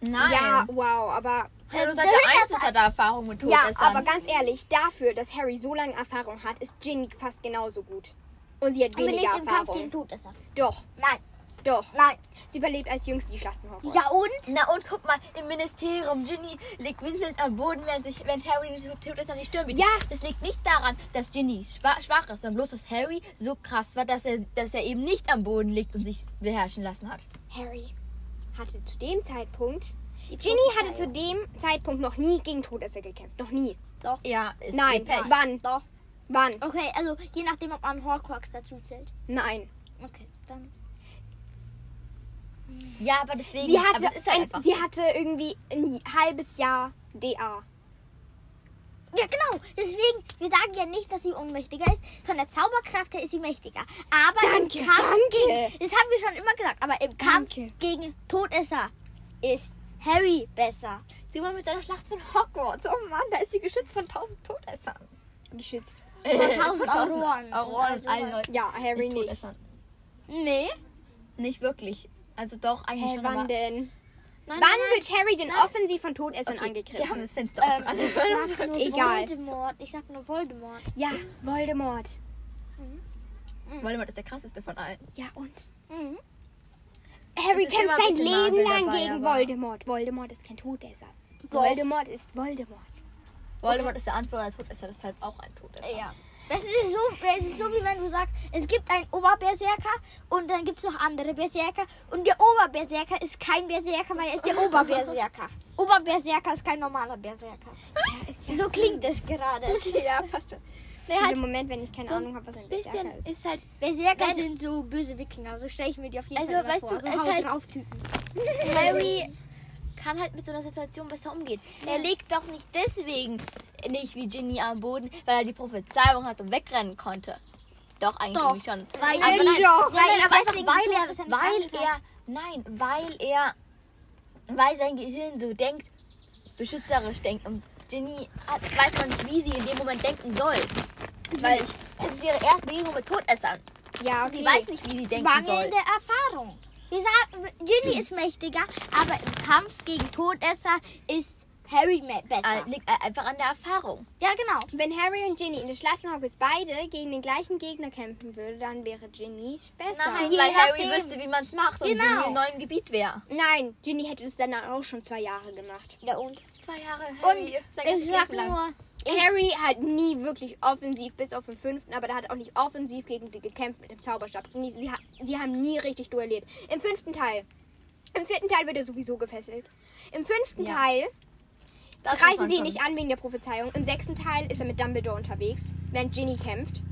Nein. Ja, wow, aber Hallo, seit der Einzel hat er Erfahrung mit ja, Todessern. aber ganz ehrlich, dafür, dass Harry so lange Erfahrung hat, ist Ginny fast genauso gut. Und sie hat Aber nicht weniger im Kampf Erfahrung. gegen Todesser. Doch, Nein. Doch. Nein. Sie überlebt als Jüngste die Schlacht von Hogwarts. Ja und? Na und guck mal, im Ministerium, Ginny liegt winselnd am Boden, während, sich, während Harry Todesser an die Stirn bietet. Ja. Das liegt nicht daran, dass Ginny schwa- schwach ist, sondern bloß, dass Harry so krass war, dass er, dass er eben nicht am Boden liegt und sich beherrschen lassen hat. Harry hatte zu dem Zeitpunkt. Die Ginny hatte zu dem Zeitpunkt noch nie gegen Todesser gekämpft. Noch nie. Ja, ist Nein. Pech. Wann? Doch. Wann? Okay, also je nachdem, ob man Horcrux dazu zählt. Nein. Okay, dann. Ja, aber deswegen. Sie hatte, aber es ist halt ein, einfach sie hatte irgendwie ein halbes Jahr DA. Ja, genau. Deswegen, wir sagen ja nicht, dass sie ohnmächtiger ist. Von der Zauberkraft her ist sie mächtiger. Aber Danke, im Kampf danke. gegen. Das haben wir schon immer gesagt. Aber im Kampf Danke. gegen Todesser ist Harry besser. Sieh mal mit deiner Schlacht von Hogwarts. Oh Mann, da ist sie geschützt von tausend Todessern. Geschützt. Von tausend tausend Auroren. Auroren sowas. Leuten. Ja, Harry nicht. Todessern. Nee. Nicht wirklich. Also doch, eigentlich Hey, schon. wann denn? Nein, Wann wird Harry denn offensiv von Todessern Okay, angegriffen? Wir haben das Fenster Ähm, offen. (laughs) ich sag nur Egal. Voldemort. Ich sag nur Voldemort. Ja, Voldemort. Voldemort ist der krasseste von allen. Ja, und? Mhm. Harry kämpft sein Leben lang dabei, gegen Voldemort. Voldemort ist kein Todesser. Doch. Voldemort ist Voldemort. Voldemort ist der Anführer der Todesser, deshalb auch ein Todesser. Ja. Das ist, so, das ist so, wie wenn du sagst, es gibt einen Oberberserker und dann gibt es noch andere Berserker. Und der Oberberserker ist kein Berserker, weil er ist der Oberberserker. (laughs) Oberberserker ist kein normaler Berserker. Ja, ja So klingt es gerade. Okay, ja, passt schon. Nee, halt Moment, wenn ich keine so Ahnung habe, was ein bisschen Berserker ist. ist halt. Berserker Wenn- sind so böse Wikinger. So stelle ich mir die auf jeden Also, Fall immer weißt vor. du, so es halt- drauf Typen. Harry kann halt mit so einer Situation besser umgehen. Er liegt doch nicht deswegen nicht wie Ginny am Boden, weil er die Prophezeiung hat und wegrennen konnte. Doch, eigentlich Doch, schon. weil aber er- nein, doch, nein, weil er aber deswegen weil er, nicht weil er, nein, weil er, weil sein Gehirn so denkt, beschützerisch denkt und Ginny hat, weiß man nicht, wie sie in dem Moment denken soll. Weil es ist ihre erste Begegnung mit Todessern. Ja, okay. Sie weiß nicht, wie sie denken soll. Mangelnde Erfahrung. Wir sagen, Ginny ist mächtiger, aber im Kampf gegen Todesser ist Harry besser. Äh, liegt äh, einfach an der Erfahrung. ja, genau. Wenn Harry und Ginny in der Schlacht von Hogwarts beide gegen den gleichen Gegner kämpfen würden, dann wäre Ginny besser. Nein, Je weil Harry nachdem. wüsste, wie man es macht und Genau. Ginny in neuem Gebiet wäre. Nein, Ginny hätte es dann auch schon zwei Jahre gemacht. Ja, und? Zwei Jahre Und Harry, sein ich ganzes sag Leben lang. nur, Harry hat nie wirklich offensiv, bis auf den fünften, aber da hat auch nicht offensiv gegen sie gekämpft mit dem Zauberstab. Nie, sie, ha- die haben nie richtig duelliert. Im fünften Teil. Im vierten Teil wird er sowieso gefesselt. Im fünften Ja. Teil Das greifen sie ihn nicht an wegen der Prophezeiung. Im sechsten Teil ist er mit Dumbledore unterwegs, während Ginny kämpft.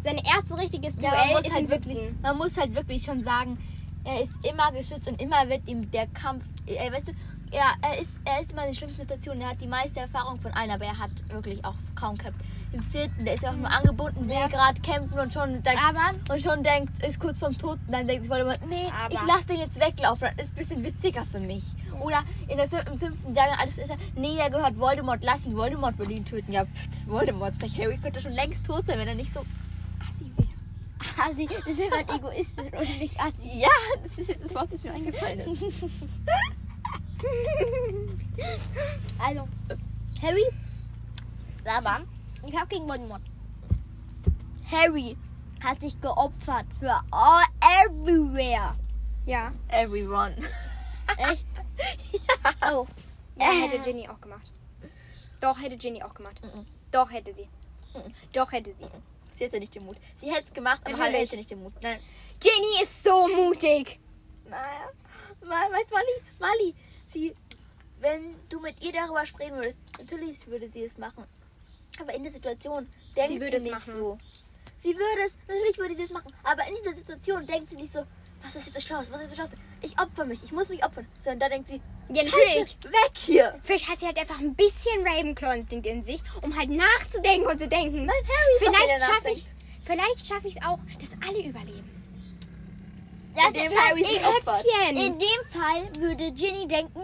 Sein erstes richtiges Ja, Duell muss ist im halt wirklich, siebten. man muss halt wirklich schon sagen, er ist immer geschützt und immer wird ihm der Kampf, äh, weißt du, er, er, ist, er ist immer in den schlimmsten Situationen. Er hat die meiste Erfahrung von allen, aber er hat wirklich auch kaum gehabt. Im vierten, der ist ja auch nur angebunden, will Ja. gerade kämpfen und schon, denkt, Aber und schon denkt, ist kurz vorm Tod. Und dann denkt sich Voldemort, nee, Aber- ich lasse den jetzt weglaufen. Das ist ein bisschen witziger für mich. Oder in der fünften, im fünften sagen alles ist er, nee, er gehört Voldemort, lass ihn, Voldemort will ihn töten. Ja, pff, das ist Voldemort. Harry könnte schon längst tot sein, wenn er nicht so assi wäre. Assi, das ist immer (laughs) egoistisch und nicht Assi. Ja, das ist jetzt das Wort, das mir eingefallen ist. (laughs) (laughs) Also, Harry, aber ich hab gegen Voldemort. Harry hat sich geopfert für all, everywhere. Ja. Everyone. Echt? ja. Oh. Ja, hätte Ginny auch gemacht. Doch, hätte Ginny auch gemacht. Mhm. Doch, hätte sie. Mhm. Doch, hätte sie. Sie hätte nicht den Mut. Sie hätte es gemacht, aber Natürlich. Hätte nicht den Mut. Nein. Ginny ist so mutig. Naja. Mal, weißt du, Mali, Mali, sie, wenn du mit ihr darüber sprechen würdest, natürlich würde sie es machen. Aber in der Situation denkt sie, würde es nicht so. Sie würde es, natürlich würde sie es machen. Aber in dieser Situation denkt sie nicht so, was ist jetzt das Schlauste, was ist das Schlauste? Ich opfer mich, ich muss mich opfern. Sondern da denkt sie, Ja, natürlich. weg hier. Vielleicht hat sie halt einfach ein bisschen Ravenclaw-Instinkt in sich, um halt nachzudenken und zu denken. Nein, Harry vielleicht schaffe ich, vielleicht schaffe ich es auch, dass alle überleben. Das ist Harry sich opfert. In dem Fall würde Ginny denken,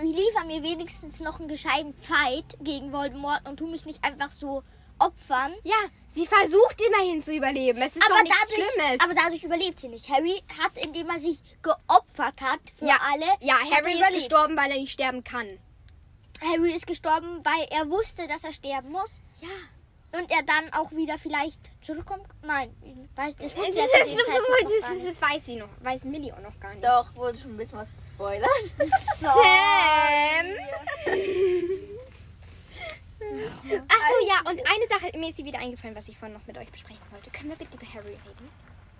ich liefere mir wenigstens noch einen gescheiten Fight gegen Voldemort und tu mich nicht einfach so opfern. Ja, sie versucht immerhin zu überleben. Es ist doch nichts Schlimmes. aber dadurch überlebt sie nicht. Harry hat, indem er sich geopfert hat für ja, alle, ja, Harry ist gestorben, weil er nicht sterben kann. Harry ist gestorben, weil er wusste, dass er sterben muss. Ja. Und er dann auch wieder vielleicht zurückkommt. Nein, weiß, das Das, wusste noch gar das, nicht. das weiß sie noch, weiß Millie auch noch gar nicht. Doch, wurde schon ein bisschen was gespoilert. (laughs) Sam! Achso, ja, und eine Sache, mir ist sie wieder eingefallen, was ich vorhin noch mit euch besprechen wollte. Können wir bitte über Harry reden?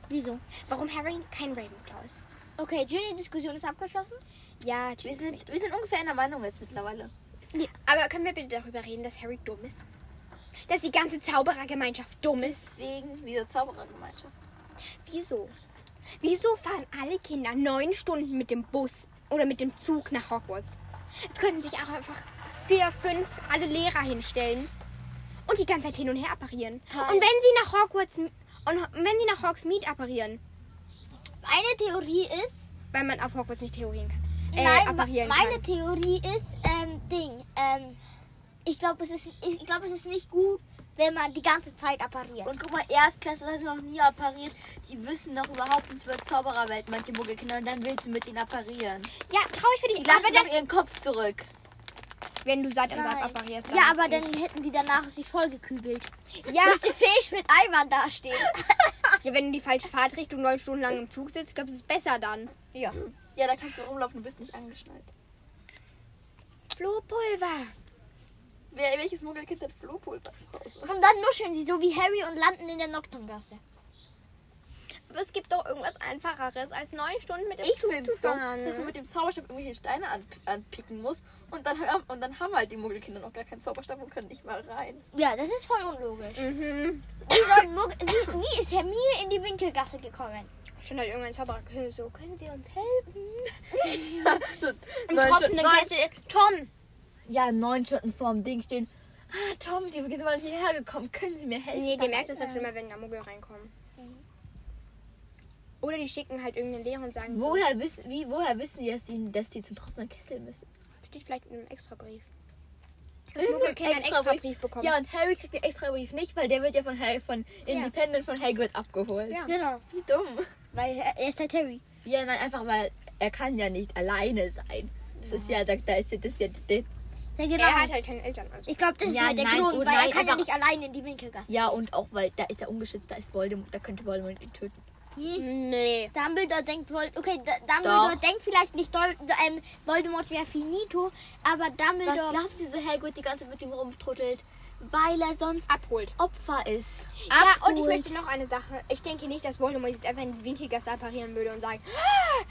Wieso? Warum Harry kein Ravenclaw ist? Okay, Ginny-Diskussion ist abgeschlossen. Ja, Wir Ginny sind, wir sind ungefähr einer Meinung jetzt mittlerweile. Nee, aber können wir bitte darüber reden, dass Harry dumm ist? Dass die ganze Zauberergemeinschaft dumm ist? Wegen dieser Zauberergemeinschaft. Wieso? Wieso fahren alle Kinder neun Stunden mit dem Bus oder mit dem Zug nach Hogwarts? Es könnten sich auch einfach vier, fünf alle Lehrer hinstellen und die ganze Zeit hin und her apparieren. Toll. Und wenn sie nach Hogwarts und wenn sie nach Hogsmeade apparieren, Meine Theorie ist, weil man auf Hogwarts nicht theorieren kann. Äh, nein, apparieren meine kann. Theorie ist, ähm, Ding, ähm, ich glaube, es ist, ich glaube, es ist nicht gut, wenn man die ganze Zeit appariert. Und guck mal, Erstklässler sind noch nie appariert. Die wissen noch überhaupt nichts über Zaubererwelt, manche Muggelkinder. Und dann willst du mit ihnen apparieren. Ja, traurig für Die dich. lassen Aber doch dann, ihren Kopf zurück. wenn du Seit an Nein. apparierst. ja, aber dann nicht. hätten die danach sich vollgekübelt. Ja, Bis die Fisch mit Eimern dastehen. (laughs) ja, wenn du die falsche Fahrtrichtung neun Stunden lang im Zug sitzt, glaube ich, ist es besser dann. Ja. Ja, da kannst du rumlaufen, du bist nicht angeschnallt. Flohpulver. Wer, welches Muggelkind hat Flohpulver zu Hause? Und dann nuscheln sie so wie Harry und landen in der Nocturngasse. Aber es gibt doch irgendwas Einfacheres, als neun Stunden mit dem Ich Zug finde zu es doch, fahren. dass du mit dem Zauberstab irgendwelche Steine an, anpicken musst. Und dann, haben- und dann haben halt die Muggelkinder noch gar keinen Zauberstab und können nicht mal rein. Ja, das ist voll unlogisch. Mhm. Wie, sollen Mugg- wie, wie ist Hermine in die Winkelgasse gekommen? Schon halt irgendein Zauberer. So, können Sie uns helfen? (laughs) so, Im tropfenden Kessel. Tom! Ja, neun Stunden vorm Ding stehen. Ah, Tom, Sie sind mal hierher gekommen. Können Sie mir helfen? Nee, die merkt es doch schon mal, wenn da Muggel reinkommen. Oder die schicken halt irgendeinen Lehrer und sagen Woher wissen, wie, woher wissen die, dass die, dass die zum tropfenden Kessel müssen? so, steht vielleicht in einem Extrabrief. Das Muggelkind einen Extrabrief bekommen. Ja, und Harry kriegt den Extrabrief nicht, weil der wird ja von, Harry, von Independent von Hagrid abgeholt. Ja. Genau, Wie dumm. weil er er ist halt Harry. Ja, nein, einfach weil er kann ja nicht alleine sein. Das ist ja, da, da ist ja, das ist ja, der, Ja, genau. Er hat halt keine Eltern. Also. ich glaube, das ist Ja, halt der nein, Grund, oh weil nein, er kann ja nicht allein in die Winkelgasse. ja, und auch weil da ist er ungeschützt, da ist Voldemort, da könnte Voldemort ihn töten. Hm. Nee. Dumbledore denkt wohl, okay, Dumbledore Doch. denkt vielleicht nicht, ähm, Voldemort wäre finito, aber Was Dumbledore. glaubst du, so Hagrid die ganze Zeit mit ihm rumtrottelt? Weil er sonst Abholt. Opfer ist. Ja, und ich möchte noch eine Sache. Ich denke nicht, dass Voldemort jetzt einfach in die Winkelgasse apparieren würde und sagen,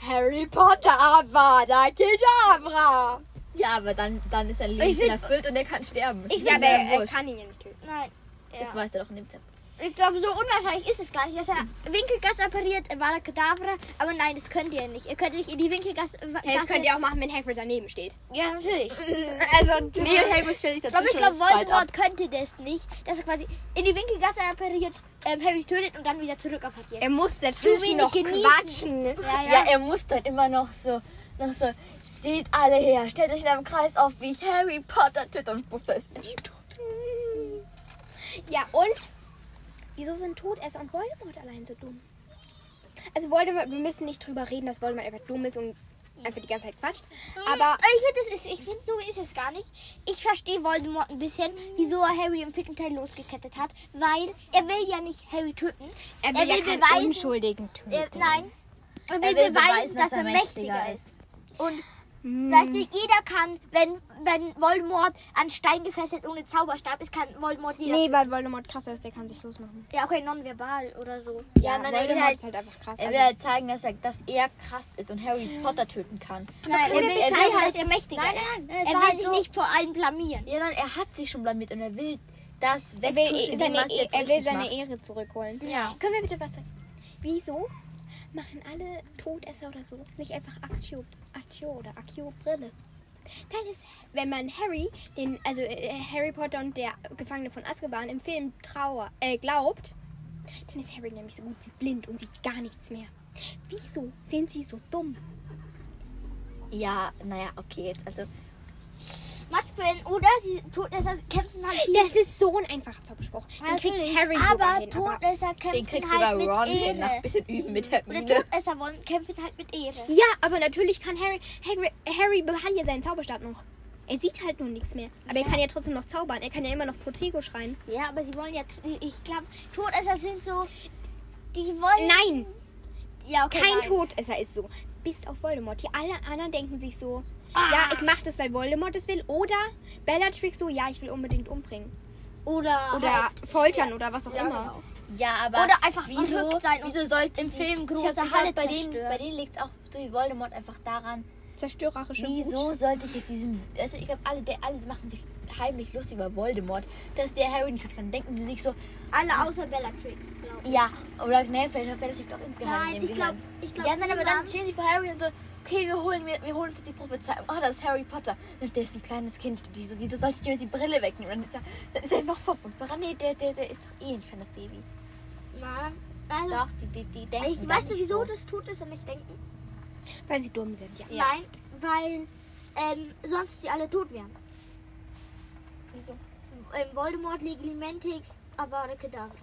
Harry Potter, Avada Kedavra. Ja, aber dann, dann ist sein Leben erfüllt und er kann sterben. Ich Ja, ihm er wurscht. kann ihn ja nicht töten. Nein. Das Ja. weiß er doch in dem Tempo. ich glaube, so unwahrscheinlich ist es gar nicht, dass er Winkelgasse appariert, er war Kadavra, aber nein, das könnt ihr nicht. Ihr könnt nicht in die Winkelgasse. Hey, das könnt ihr auch machen, wenn Hagrid daneben steht. Ja, natürlich. (laughs) Also, das Nee, Hagrid stellt sich Aber ich glaube. Voldemort könnte das nicht, dass er quasi in die Winkelgasse appariert, ähm, Harry tötet und dann wieder zurück appariert. er muss dazwischen noch genießen. quatschen. Ja, Ja, er muss dann immer noch so, noch so, seht alle her, stellt euch in einem Kreis auf, wie ich Harry Potter töte und Buffer ist echt tot. Ja, und? Wieso sind Todesser und Voldemort allein so dumm? Also Voldemort, wir müssen nicht drüber reden, dass Voldemort einfach dumm ist und einfach die ganze Zeit quatscht. Aber ich finde, finde, so ist es gar nicht. Ich verstehe Voldemort ein bisschen, wieso er Harry im vierten Teil losgekettet hat, weil er will ja nicht Harry töten. er will, ja keinen beweisen, Unschuldigen töten. er, nein, er will, Er will beweisen, beweisen, dass, er mächtiger ist. Und Weißt du, jeder kann, wenn, wenn Voldemort an Stein gefesselt ohne Zauberstab ist, kann Voldemort jeder. Nee, weil Voldemort krasser ist, der kann sich losmachen. Ja, okay, nonverbal oder so. Ja, nein, er will halt, ist halt einfach krass. er Also, will halt zeigen, dass er, dass er krass ist und Harry Potter töten kann. Nein, er will, er will zeigen, halt- dass er mächtiger Nein, ist. nein, nein, es er will halt sich so- nicht vor allem blamieren. Ja, nein, er hat sich schon blamiert und er will das er will, seine, was jetzt er will seine macht. Ehre zurückholen. Ja. Können wir bitte was sagen? Wieso machen alle Todesser oder so nicht einfach Actio, Actio oder Accio Brille? Dann ist, wenn man Harry, den, also äh, Harry Potter und der Gefangene von Azkaban im Film trauer, äh, glaubt, dann ist Harry nämlich so gut wie blind und sieht gar nichts mehr. Wieso sind sie so dumm? Ja, naja, okay, jetzt also. Matchbrillen oder sie Todesser kämpfen halt viel. Das ist so ein einfacher Zauberspruch. Den kriegt Harry sogar aber hin. Aber Todesser kämpfen Den kriegt halt sogar mit Ron hin, nach ein Ehre. bisschen üben mit Oder Hermine. Todesser wollen kämpfen halt mit Ehre. Ja, aber natürlich kann Harry, Harry, Harry hat ja seinen Zauberstab noch. Er sieht halt nur nichts mehr. Aber er kann ja trotzdem noch zaubern. Er kann ja immer noch Protego schreien. Ja, aber sie wollen ja, ich glaube, Todesser sind so, die wollen... Nein, Ja, okay, kein nein. Todesser ist so. Bis auf Voldemort. Die alle anderen denken sich so, Ah. ja, ich mach das, weil Voldemort es will. Oder Bellatrix so, ja, ich will unbedingt umbringen. Oder, Oder halt foltern oder was auch Ja, immer. genau. Ja, aber. Oder einfach wieso, sein wieso sollte im Film große Halle bei denen, zerstören. bei denen liegt es auch so wie Voldemort einfach daran, Zerstörerische wieso Wut. sollte ich jetzt diesen. Also ich glaube, alle, der, alle machen sich heimlich lustig über Voldemort, dass der Harry nicht kann. Denken sie sich so, Alle außer Bellatrix, glaube ich. ja, oder ne, vielleicht hat Bellatrix auch insgeheim Nein, ich glaube, ich glaube, Ja, nein, aber dann stehen sie vor Harry und so, okay, wir holen, wir, wir holen uns die Prophezeiung. Oh, das ist Harry Potter. Und der ist ein kleines Kind. Wieso, wieso sollte ich ihm jetzt die Brille wegnehmen? Und dann ist er, dann ist er noch verwundbar. Nee, der, der, der ist doch eh ein kleines Baby. Na, also, Doch, die, die, die denken ich du, nicht wieso so. das Todesser nicht denken? Weil sie dumm sind, ja. Ja. Nein, weil ähm, sonst die alle tot wären. Wieso? Ähm, Voldemort, Legimentik, Avada Kedavra.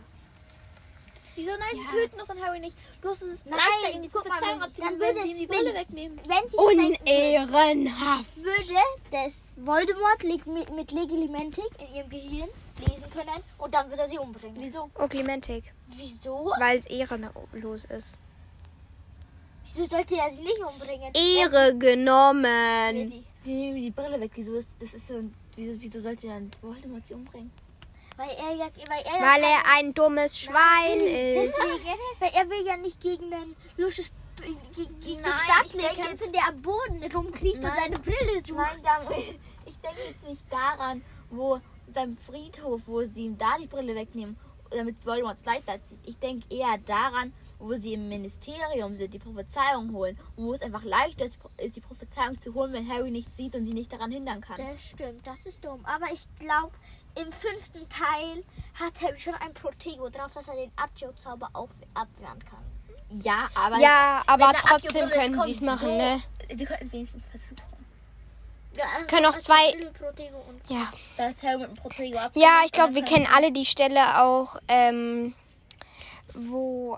Wieso? Nein, sie Ja. töten doch dann Harry nicht. Bloß es ist Nein, leichter, ihm die Prophezeiung wenn- abzunehmen, dann wenn würde- sie ihm die Brille wegnehmen. Unehrenhaft. würde das Voldemort mit, mit Legimentik in ihrem Gehirn lesen können und dann würde er sie umbringen. Wieso? Clementik. Wieso? Weil es ehrenlos ist. Wieso sollte er sie nicht umbringen? Ehre genommen. Sie nehmen die Brille weg. Wieso ist das ist so wieso, wieso sollte dann Voldemort sie umbringen? Weil er ja, weil er Weil er ein dummes Schwein (laughs) ist. Deswegen, weil er will ja nicht gegen den Lucius gegen, gegen Nein, Dudley denke- kämpfen, der am Boden rumkriecht und Nein. seine Brille sucht. Nein, dann, ich denke jetzt nicht daran, wo beim Friedhof, wo sie ihm da die Brille wegnehmen, damit Voldemorts Leiter zieht. Ich denke eher daran, wo sie im Ministerium sind, die Prophezeiung holen. Und wo es einfach leichter ist, ist, die Prophezeiung zu holen, wenn Harry nichts sieht und sie nicht daran hindern kann. Das stimmt, das ist dumm. Aber ich glaube, im fünften Teil hat Harry schon ein Protego drauf, dass er den Accio-Zauber auf- abwehren kann. Ja, aber. Ja, aber trotzdem können sie es machen, so- ne? Sie können es wenigstens versuchen. Ja, Es können auch also zwei- Ja. Mit dem Protego ab. Ja, ich glaube, wir kennen alle die Stelle auch, ähm, wo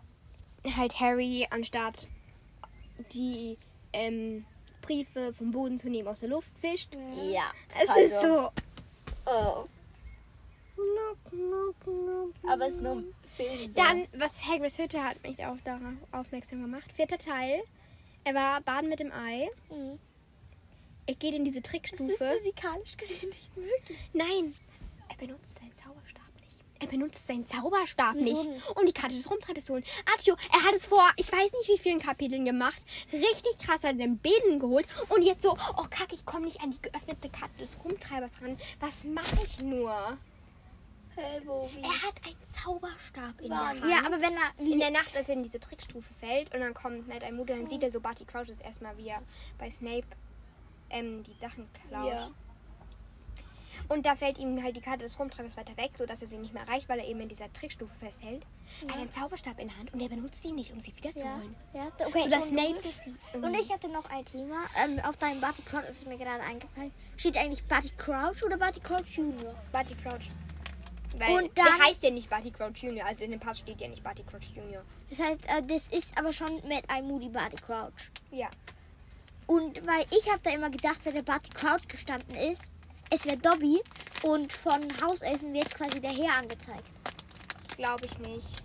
halt Harry anstatt die ähm, Briefe vom Boden zu nehmen aus der Luft fischt. Ja. Es also, ist so. Oh. Aber es ist nur ein Film. Dann, was Hagrids Hütte hat mich auch darauf aufmerksam gemacht. Vierter Teil. Er war baden mit dem Ei. Mhm. Er geht in diese Das ist Trickstufe. physikalisch gesehen nicht möglich. Nein, er benutzt seinen nicht. Er benutzt seinen Zauberstab nicht. Und die Karte des Rumtreibpistolen. Accio, er hat es vor, ich weiß nicht wie vielen Kapiteln gemacht. Richtig krass, hat den Bäden geholt. Und jetzt so, oh kack, ich komme nicht an die geöffnete Karte des Rumtreibers ran. Was mache ich nur? Wie? Er hat einen Zauberstab in Wann? der Hand. Ja, aber wenn er In der Nacht, als er in diese Trickstufe fällt und dann kommt Mad Eye Moody, dann sieht er so Barty Crouches erstmal, wie er bei Snape ähm, die Sachen klaut. Ja. Und da fällt ihm halt die Karte des Rumtreibers weiter weg, sodass er sie nicht mehr erreicht, weil er eben in dieser Trickstufe festhält. Hat einen Zauberstab in der Hand und er benutzt ihn nicht, um sie ja, wiederzuholen. ja, okay. Sodass und, Snape sieht. und ich hatte noch ein Thema. Ähm, auf deinem Barty Crouch ist mir gerade eingefallen. Steht eigentlich Barty Crouch oder Barty Crouch Junior? Barty Crouch. Weil Und dann- der heißt ja nicht Barty Crouch Junior, also in dem Pass steht ja nicht Barty Crouch Junior. Das heißt, äh, das ist aber schon mit einem Moody Barty Crouch. Ja. Und weil ich habe da immer gedacht, wenn der Barty Crouch gestanden ist, es wäre Dobby und von Hauselfen wird quasi der Herr angezeigt. Glaube ich nicht.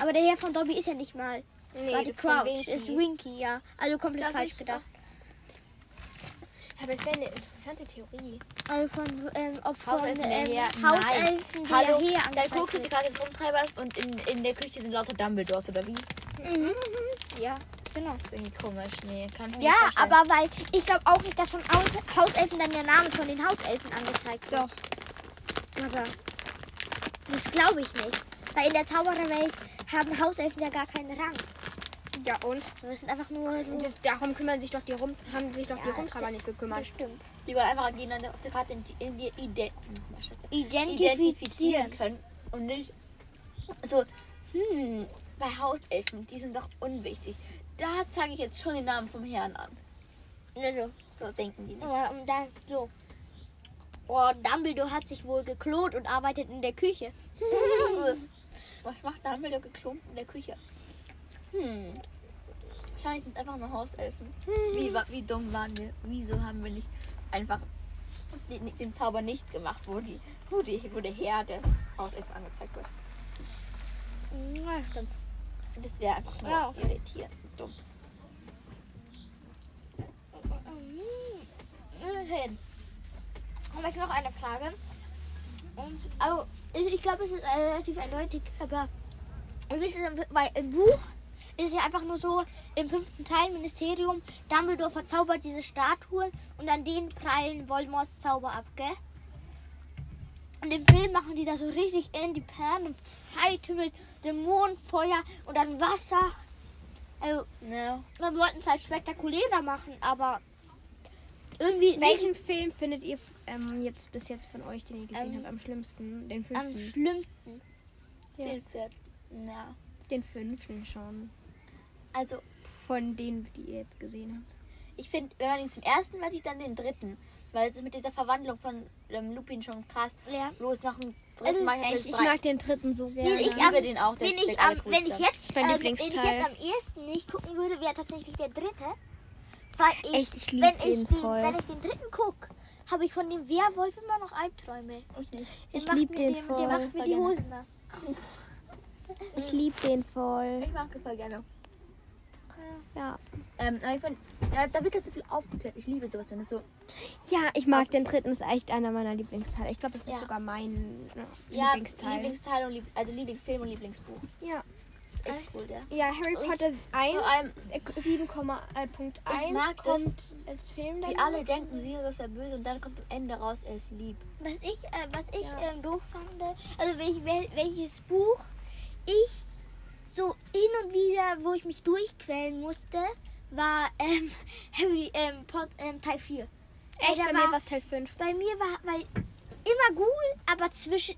Aber der Herr von Dobby ist ja nicht mal Nee, Barty das Crouch, Winky. ist Winky, ja. Also komplett Darf falsch gedacht. Aber es wäre eine interessante Theorie. Also von, ähm, ob von Hauselfen ähm. Hauselfen Nein. der Hallo, Herr dann angezeigt guckst du. Karte des Rumtreibers und in, in der Küche sind lauter Dumbledores, oder wie? Mhm. Ja, genau. Das ist irgendwie komisch. Nee, kann ich mir Ja, nicht vorstellen. aber weil ich glaube auch nicht, dass von Haus Hauselfen dann der Name von den Hauselfen angezeigt wird. Doch. Aber das glaube ich nicht. Weil in der Zaubererwelt haben Hauselfen ja gar keinen Rang. Ja, und? So, es sind einfach nur so. Das, darum kümmern sich doch die Rum, haben sich doch die Ja, Rumtreiber nicht gekümmert. Bestimmt. Die wollen einfach gegeneinander auf der Karte in die, in die Ide na, Scheiße. Identifizieren. identifizieren können. Und nicht so, hm, bei Hauselfen, die sind doch unwichtig. Da zeige ich jetzt schon den Namen vom Herrn an. Also, So denken die nicht. ja, und dann so. Oh, Dumbledore hat sich wohl geklont und arbeitet in der Küche. (laughs) Was macht Dumbledore geklumpt in der Küche? Hm. Wahrscheinlich sind einfach nur Hauselfen. Wie, wie dumm waren wir? Wieso haben wir nicht einfach den, den Zauber nicht gemacht, wo, die, wo, die, wo der Herr der Hauselfen angezeigt wird? Ja, stimmt. Das wäre einfach nur Ja. irritierend. Dumm. Okay. Habe ich noch eine Frage. Und, also, ich, ich glaube, es ist relativ eindeutig, aber ist, weil im Buch ist es ja einfach nur so, im fünften Teil Ministerium, Dumbledore verzaubert diese Statuen und an denen prallen Voldemorts Zauber ab, gell? Und im Film machen die da so richtig independent Fight mit Dämonenfeuer und dann Wasser. Also, Ja. wir wollten es halt spektakulärer machen, aber irgendwie nicht Welchen Film findet ihr ähm, jetzt bis jetzt von euch, den ihr gesehen Ähm, habt, am schlimmsten? Den am fünften? schlimmsten. Ja. Den vierten. Ja. Den fünften schon. Also, Von denen, die ihr jetzt gesehen habt. ich finde, wenn man ihn zum ersten Mal sieht, dann den dritten. Weil es ist mit dieser Verwandlung von ähm, Lupin schon krass. Ja. Bloß nach dem dritten Mal Echt, ich mag den dritten so gerne. Wenn ich, Ich am, liebe den auch, der wenn, ich der am, wenn ich jetzt, Mein ähm, wenn ich jetzt am ersten nicht gucken würde, wäre tatsächlich der dritte. Weil ich, Echt, ich lieb wenn den ich den, voll. Wenn ich den dritten gucke, habe ich von dem Werwolf immer noch Albträume. Der Ich macht lieb mir den Der voll. macht mir die. Hosen nass. Ich liebe den voll. Ich mag den voll gerne. Ja. Ähm, aber ich find, ja, da wird halt so viel aufgeklärt. Ich liebe sowas, wenn es so. Ja, ich mag den dritten, ist echt einer meiner Lieblingsteile. Ich glaube, das ist Ja. sogar mein ja, Ja, Lieblingsteil. Lieblingsteil und Lieb also Lieblingsfilm und Lieblingsbuch. ja. Ist echt cool, der. ja, Harry Und Potter 1, Vor allem, äh, 7,1 mag das, kommt als Film wie dann. alle denken, Sirius wäre böse und dann kommt am Ende raus, er ist lieb. Was ich, äh, was ich Ja. ähm, doof fand, also welch, wel, welches Buch ich so hin und wieder, wo ich mich durchquälen musste, war (laughs) ähm, Harry ähm, Pot, ähm, Teil 4. Echt, bei war- mir war es Teil 5. Bei mir war weil immer cool, aber zwischen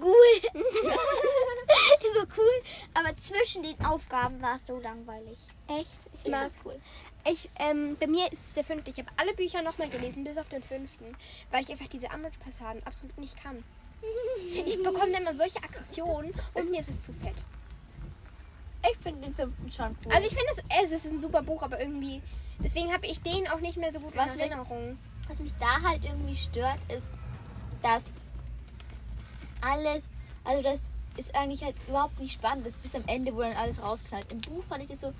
cool, (laughs) (laughs) immer cool, aber zwischen den Aufgaben war es so langweilig. Echt? Ich mag find's cool. Ich, ähm, bei mir ist es der fünfte. Ich habe alle Bücher nochmal gelesen, bis auf den fünften, weil ich einfach diese Umbridge-Passagen absolut nicht kann. Ich bekomme dann immer solche Aggressionen und mir ist es zu fett. Ich finde den fünften schon cool. Also ich finde, es, es ist ein super Buch, aber irgendwie... Deswegen habe ich den auch nicht mehr so gut Was in mich- Erinnerung. Was mich da halt irgendwie stört, ist, dass alles, also das ist eigentlich halt überhaupt nicht spannend, das bis am Ende, wo dann alles rausknallt. Im Buch fand ich das so,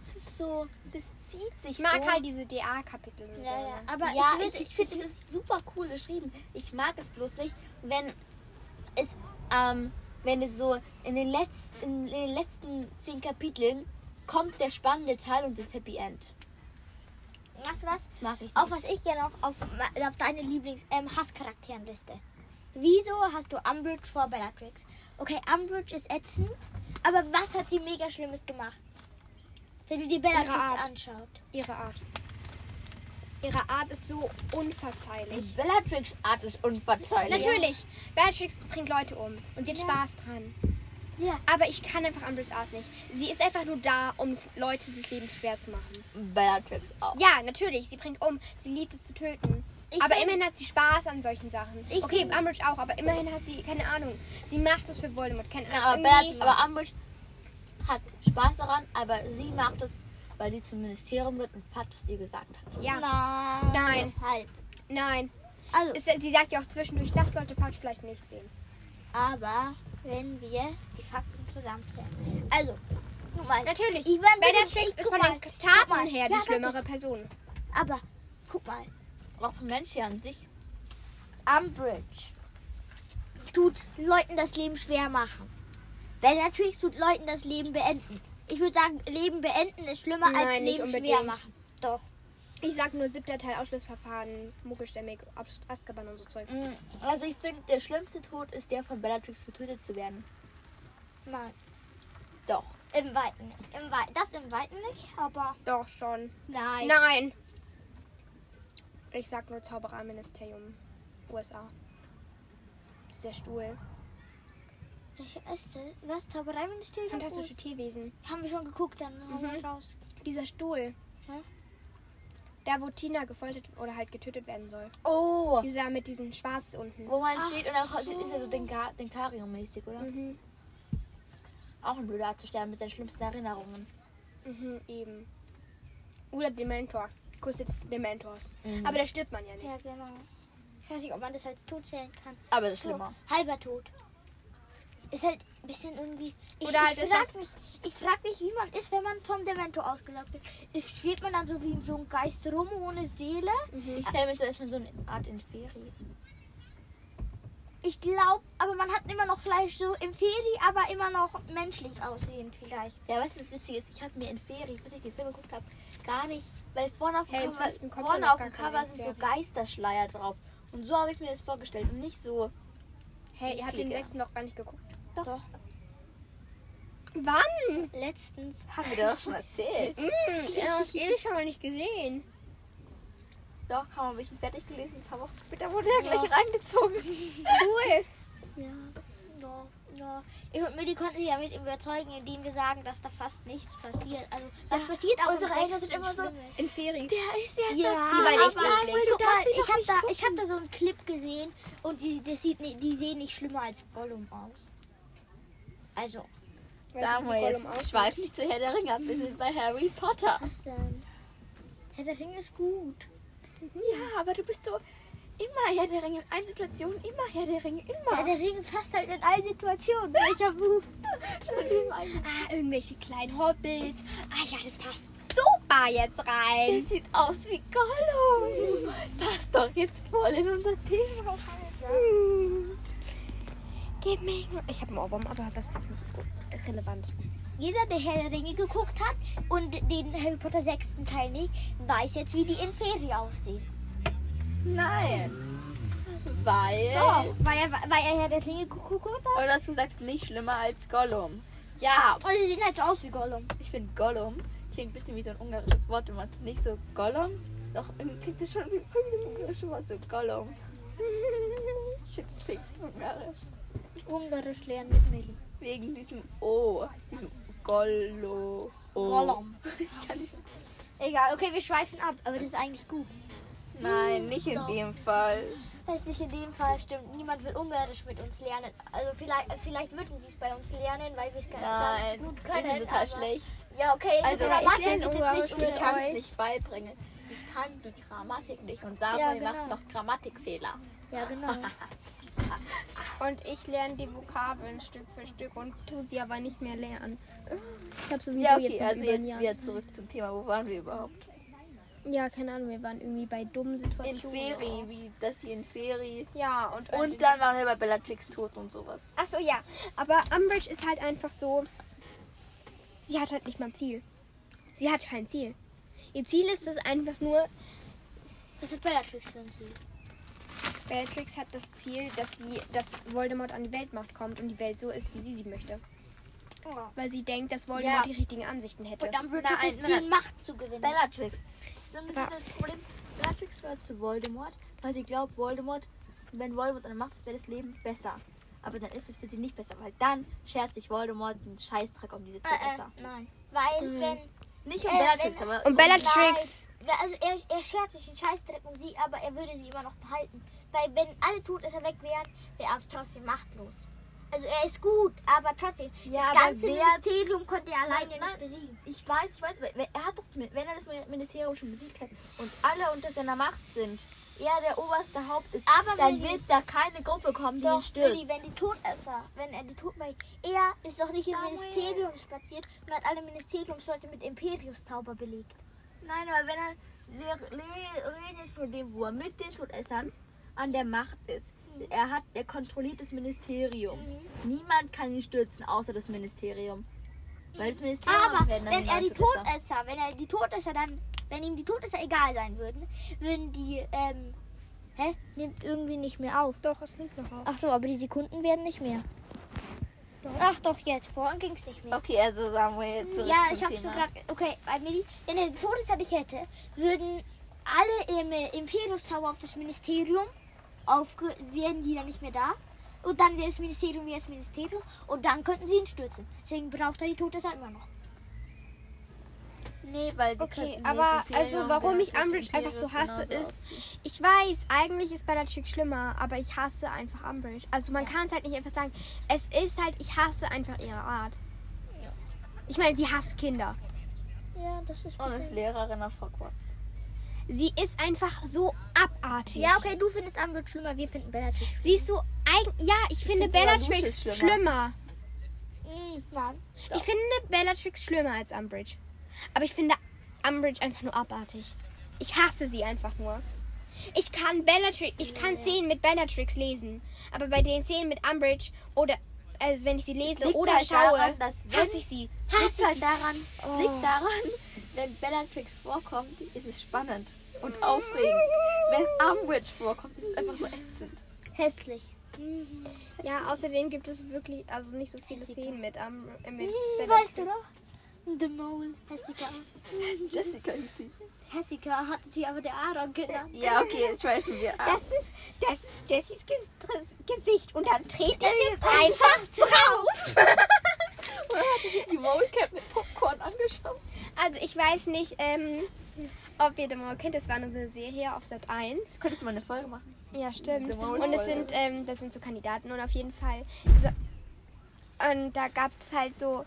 das ist so, das zieht sich Ich mag so. halt diese DA-Kapitel. Ja, ja. Aber ja, ich, ich, ich finde, es ist super cool geschrieben. Ich mag es bloß nicht, wenn es, ähm, wenn es so in den letzten, in den letzten zehn Kapiteln kommt der spannende Teil und das Happy End. Weißt du was? Das mag ich nicht. Auf was ich gerne noch auf, auf deine Lieblings ähm, Hasscharakteren-Liste. Wieso hast du Umbridge vor Bellatrix? Okay, Umbridge ist ätzend, aber was hat sie mega Schlimmes gemacht? Wenn du die Bellatrix Art. anschaut. Ihre Art. Ihre Art ist so unverzeihlich. Bellatrix Art ist unverzeihlich. Natürlich, Beatrix bringt Leute um und sie hat Ja. Spaß dran. Ja. Aber ich kann einfach Umbridge's Art nicht. Sie ist einfach nur da, um Leute das Leben schwer zu machen. Bellatrix auch. Ja, natürlich, sie bringt um. Sie liebt es zu töten. Ich aber immerhin hat sie Spaß an solchen Sachen. Ich okay, Umbridge auch, aber immerhin hat sie, keine Ahnung, sie macht das für Voldemort. Keine Ja, aber, Ahnung. Irgendwie- aber Umbridge hat Spaß daran, aber sie macht es, weil sie zum Ministerium wird und Fat es ihr gesagt hat. ja, Nein. Nein. Halb. nein. Also, Es, sie sagt ja auch zwischendurch, das sollte Fatsch vielleicht nicht sehen. aber wenn wir die Fakten zusammenzählen. Also, guck mal. Natürlich, bisschen- Bellatrix ist von den Taten her die Ja, warte. schlimmere Person. Aber, guck mal. Auch vom Menschen an sich. Umbridge tut Leuten das Leben schwer machen. Bellatrix tut Leuten das Leben beenden. Ich würde sagen, Leben beenden ist schlimmer als Nein, nicht Leben schwer machen. Doch. Ich sag nur siebter Teil Ausschlussverfahren, Muggelstämmig, Azkaban und so Zeugs. Mm, Also ich finde, der schlimmste Tod ist der von Bellatrix getötet zu werden. Nein. Doch. Im Weiten nicht. Im Wei das im Weiten nicht, aber Doch schon. nein. Nein. Ich sag nur Zaubererministerium, USA. Dieser Stuhl. Welcher ist das? Was? Zaubereiministerium? Fantastische Tierwesen. Haben wir schon geguckt, dann hauen wir Mhm. raus. Dieser Stuhl. Hä? Da, wo Tina gefoltert oder halt getötet werden soll. Oh. Dieser mit diesen Schwarz unten. Wo man Ach steht und dann so. ist er so den, Ka- den Kario-mäßig, oder? Mhm. Auch ein blöder Art zu sterben mit seinen schlimmsten Erinnerungen. Mhm, eben. Oder Dementor. Kuss des Dementors. Mhm. Aber da stirbt man ja nicht. Ja, genau. Ich weiß nicht, ob man das als Tod zählen kann. Aber es ist So, schlimmer. halber Tod. Ist halt ein bisschen irgendwie. Ich, Oder halt ich ist frag das- mich, ich frag mich, wie man ist, wenn man vom Dementor ausgelaugt wird. Ist, schwebt man dann so wie so ein Geist rum ohne Seele? Mhm. Ich stelle mir so erstmal so eine Art Inferi. Ich glaube, aber man hat immer noch Fleisch so im Feri, aber immer noch menschlich aussehend vielleicht. Ja, weißt du, das Witzige ist, ich habe mir Inferi, bis ich den Film geguckt habe, gar nicht, weil vorne auf dem Hey, im Cover, fünften kommt vorne auf dem gar keine Cover sind so Inferi. Geisterschleier drauf. Und so habe ich mir das vorgestellt und nicht so. Hey, ihr habt den Ekliger. sechsten noch gar nicht geguckt. Doch. Wann? Letztens. Haben wir dir doch schon erzählt. Hm, ja, das ewig schon mal nicht gesehen. Doch, kaum habe ich ihn fertig gelesen, ein paar Wochen später wurde er Ja. gleich reingezogen. Cool. (laughs) Ja. Ja. Ja. Ich und Millie konnten sie ja mit überzeugen, indem wir sagen, dass da fast nichts passiert. Also, das Ja, passiert auch. unsere im Eltern sind immer so. In Ferien. Der ist erst Ja, Sie war nicht ihn ich doch habe nicht da, ich hab da so einen Clip gesehen und die, das sieht, die sehen nicht schlimmer als Gollum aus. Also, Samuel, jetzt schweif nicht zu Herr der Ringe ab, wir sind bei Harry Potter. was denn? Herr der Ring ist gut. Ja, aber du bist so immer Herr der Ringe. In allen Situationen immer Herr der Ringe. Herr Immer. der Ring passt halt in allen Situationen. Welcher Buch? Ah, irgendwelche kleinen Hobbits. Ah ja, das passt super jetzt rein. sieht aus wie Gollum. Passt doch jetzt voll in unser Thema. Hm. Gib mir. Ich habe einen Ohrwurm, aber das ist nicht relevant. Jeder, der Herr der Ringe geguckt hat und den Harry Potter sechsten Teil nicht, weiß jetzt, wie die Inferi aussehen. Nein. Weil. Doch, weil er, weil er Herr der Ringe geguckt hat. Du hast gesagt, nicht schlimmer als Gollum. Ja, Und sie sehen halt so aus wie Gollum. ich finde Gollum klingt ein bisschen wie so ein ungarisches Wort, wenn man es nicht so Gollum. Doch irgendwie klingt es schon wie das ungarische Wort, so Gollum. (laughs) Ich finde, das klingt ungarisch. Ungarisch lernen mit Millie. Wegen diesem O, diesem Gollo. O. (laughs) Ich kann diesen. Egal, okay, wir schweifen ab, aber das ist eigentlich gut. Nein, nicht in Doch. dem Fall. Das ist nicht in dem Fall stimmt. Niemand will Ungarisch mit uns lernen. Also vielleicht, vielleicht würden sie es bei uns lernen, weil wir es ganz Nein, gut wir können. sind total schlecht. Ja, okay. Also, ich Grammatik lerne ist jetzt nicht Ich kann es nicht beibringen. Ich kann die Grammatik nicht und Samuel Ja, genau. macht noch Grammatikfehler. Ja, genau. (laughs) Und ich lerne die Vokabeln Stück für Stück und tu sie aber nicht mehr lernen. Ich habe sowieso Ja, jetzt okay, noch also jetzt wieder zurück zum Thema. Wo waren wir überhaupt? Ja, keine Ahnung, wir waren irgendwie bei dummen In Situationen. Feri, wie das die in Feri. Ja, und, Und dann waren wir bei Bellatrix tot und sowas. Achso, ja. Aber Umbridge ist halt einfach so. Sie hat halt nicht mal ein Ziel. Sie hat kein Ziel. Ihr Ziel ist es einfach nur, Was ist Bellatrix für ein Ziel? Bellatrix hat das Ziel, dass sie, dass Voldemort an die Weltmacht kommt und die Welt so ist, wie sie sie möchte. Oh. Weil sie denkt, dass Voldemort Ja. die richtigen Ansichten hätte. Und Nein, hat das nein, Ziel. Macht zu gewinnen. Bellatrix. Das ist so ein Ja. bisschen das Problem. Bellatrix gehört zu Voldemort, weil sie glaubt, Voldemort, wenn Voldemort an der Macht ist, wäre das Leben besser. Aber dann ist es für sie nicht besser, weil dann schert sich Voldemort einen Scheißdreck um diese Äh, äh, Todesser. nein. Weil, Mhm. wenn. Nicht um Äh, Bellatrix, wenn- aber Und um Bellatrix, Nein, also er, er schert sich einen Scheißdreck um sie, aber er würde sie immer noch behalten. Weil, wenn alle Todesser weg wären, wäre er trotzdem machtlos. Also, er ist gut, aber trotzdem. Ja, das ganze Ministerium konnte er alleine Nein, nicht nein. besiegen. Ich weiß, ich weiß, aber er hat doch, wenn er das Ministerium schon besiegt hat und alle unter seiner Macht sind, er der oberste Haupt ist, Aber dann wird da keine Gruppe kommen, die ihn Doch, Willi, stürzt. wenn die Todesser, wenn er die Tod, er ist doch nicht im Samuel. Ministerium spaziert und hat alle Ministeriumsleute mit Imperiuszauber belegt. Nein, aber wenn er, wir reden jetzt von dem, wo er mit den Todessern an der Macht ist. Er hat, er kontrolliert das Ministerium. Niemand kann ihn stürzen, außer das Ministerium. Weil das Ministerium Aber werden dann wenn er die Todesser. Todesser, wenn er die Todesser dann, wenn ihm die Todesser egal sein würden, würden die, ähm, hä? Nimmt irgendwie nicht mehr auf. doch, es nimmt noch auf. Ach so, aber die Sekunden werden nicht mehr. Ach doch, jetzt. Vorhin ging es nicht mehr. Okay, also Samuel, zurück ja, ich so Thema. gerade. Okay, bei Milli, wenn er nicht hätte, würden alle im äh, Imperiuszauber auf das Ministerium aufge wären die dann nicht mehr da. Und dann wäre das Ministerium wie das Ministerium. Und dann könnten sie ihn stürzen. Deswegen braucht er die Todesser immer noch. Nee, weil sie Okay, aber also warum ich Umbridge einfach so hasse ist, ich weiß, eigentlich ist Bellatrix schlimmer, aber ich hasse einfach Umbridge. Also man kann es halt nicht einfach sagen. Es ist halt, ich hasse einfach ihre Art. Ich meine, sie hasst Kinder. Ja, das ist. Und ist Lehrerin auf Hogwarts. Sie ist einfach so abartig. Ja, okay, du findest Umbridge schlimmer, wir finden Bellatrix. Sie ist so eigen. Ja, ich finde find sogar Bellatrix schlimmer. schlimmer. Mhm, wann? Ich finde Bellatrix schlimmer als Umbridge. Aber ich finde Umbridge einfach nur abartig. Ich hasse sie einfach nur. Ich kann Bellatrix, ich kann Szenen mit Bellatrix lesen. Aber bei den Szenen mit Umbridge oder also wenn ich sie lese oder halt schaue, daran, dass wenn- hasse ich sie. Hasse halt daran, Oh. es liegt daran, wenn Bellatrix vorkommt, ist es spannend und aufregend. Wenn Umbridge vorkommt, ist es einfach nur ätzend. Hässlich. Ja, außerdem gibt es wirklich also nicht so viele Szenen mit, um, äh, mit Bellatrix. weißt du doch? The Mole. Hessika. (laughs) Jessica ist sie. Hessika hatte sie aber der Aaron genannt. Ja, okay, jetzt schweifen wir ab. Das ist, das ist Jessys Gesicht und dann trete ich jetzt einfach drauf. (laughs) Oder hat sie sich die Molecap mit Popcorn angeschaut? Also ich weiß nicht, ähm, ob ihr The Mole kennt. Das war nur so eine Serie auf Sat 1. Könntest du mal eine Folge machen? Ja, stimmt. Und es sind, ähm, das sind so Kandidaten und auf jeden Fall. So, und da gab es halt so.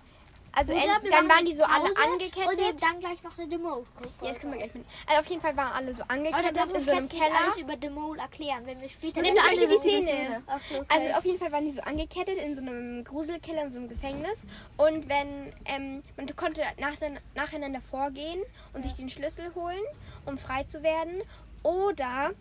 Also Oder wir dann waren die so alle Und angekettet. nehmen dann gleich noch eine Mole. Ja, das können wir gleich mit. Also auf jeden Fall waren alle so angekettet dann in so einem jetzt nicht Keller. alles über Mole erklären, wenn wir später... Nee, zum Beispiel die Szene. Szene. So, okay. Also auf jeden Fall waren die so angekettet in so einem Gruselkeller, in so einem Gefängnis. Und wenn ähm, man konnte nach, nacheinander vorgehen und sich den Schlüssel holen, um frei zu werden. Oder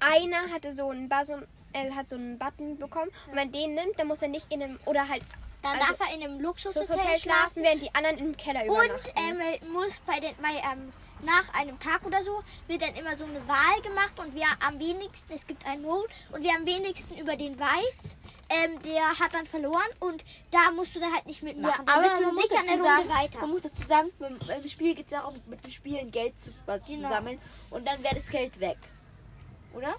einer hatte so einen Button, äh, hat so einen Button bekommen. Und wenn den nimmt, dann muss er nicht in einem oder halt dann also darf er in einem Luxushotel Hotel schlafen. schlafen, während die anderen im Keller Und übernachten. ähm, er muss bei den, bei, ähm, nach einem Tag oder so wird dann immer so eine Wahl gemacht und wer am wenigsten, es gibt einen Roll und wer am wenigsten über den weiß, ähm, der hat dann verloren und da musst du dann halt nicht mitmachen. dann bist du man muss sicher eine dazu Runde sagen, weiter. Man muss dazu sagen, beim, Spiel geht es darum, mit den Spielen Geld zu, was Genau. zu sammeln. Und dann wäre das Geld weg. Oder?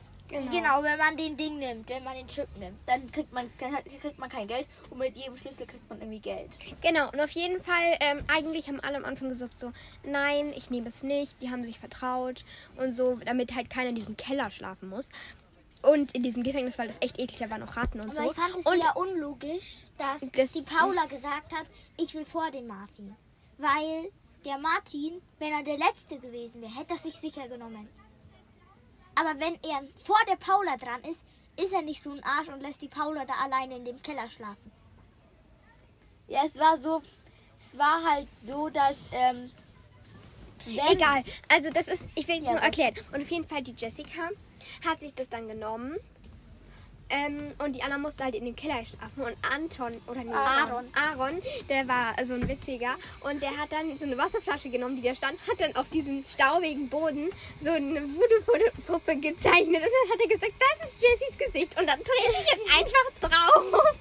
Genau. wenn man den Ding nimmt, wenn man den Chip nimmt. Dann kriegt man, kriegt man kein Geld und mit jedem Schlüssel kriegt man irgendwie Geld. Genau, und auf jeden Fall, ähm, eigentlich haben alle am Anfang gesagt so, nein, ich nehme es nicht, die haben sich vertraut und so, damit halt keiner in diesem Keller schlafen muss. Und in diesem Gefängnis, weil das echt eklig, da waren auch Ratten und Aber so. ich fand es und ja unlogisch, dass Das- die Paula gesagt hat, ich will vor dem Martin. Weil der Martin, wenn er der Letzte gewesen wäre, hätte er sich sicher genommen. Aber wenn er vor der Paula dran ist, ist er nicht so ein Arsch und lässt die Paula da alleine in dem Keller schlafen. Ja, es war so, es war halt so, dass, ähm, wenn, Egal, also das ist, ich will jetzt Ja, nur erklären. Und auf jeden Fall, die Jessica hat sich das dann genommen. Ähm, und die anderen mussten halt in den Keller schlafen. Und Anton, oder nee, Aaron. Aaron, der war so ein witziger. Und der hat dann so eine Wasserflasche genommen, die da stand, hat dann auf diesem staubigen Boden so eine Voodoo-Puppe gezeichnet. Und dann hat er gesagt, das ist Jessys Gesicht. Und dann trete ich jetzt einfach drauf.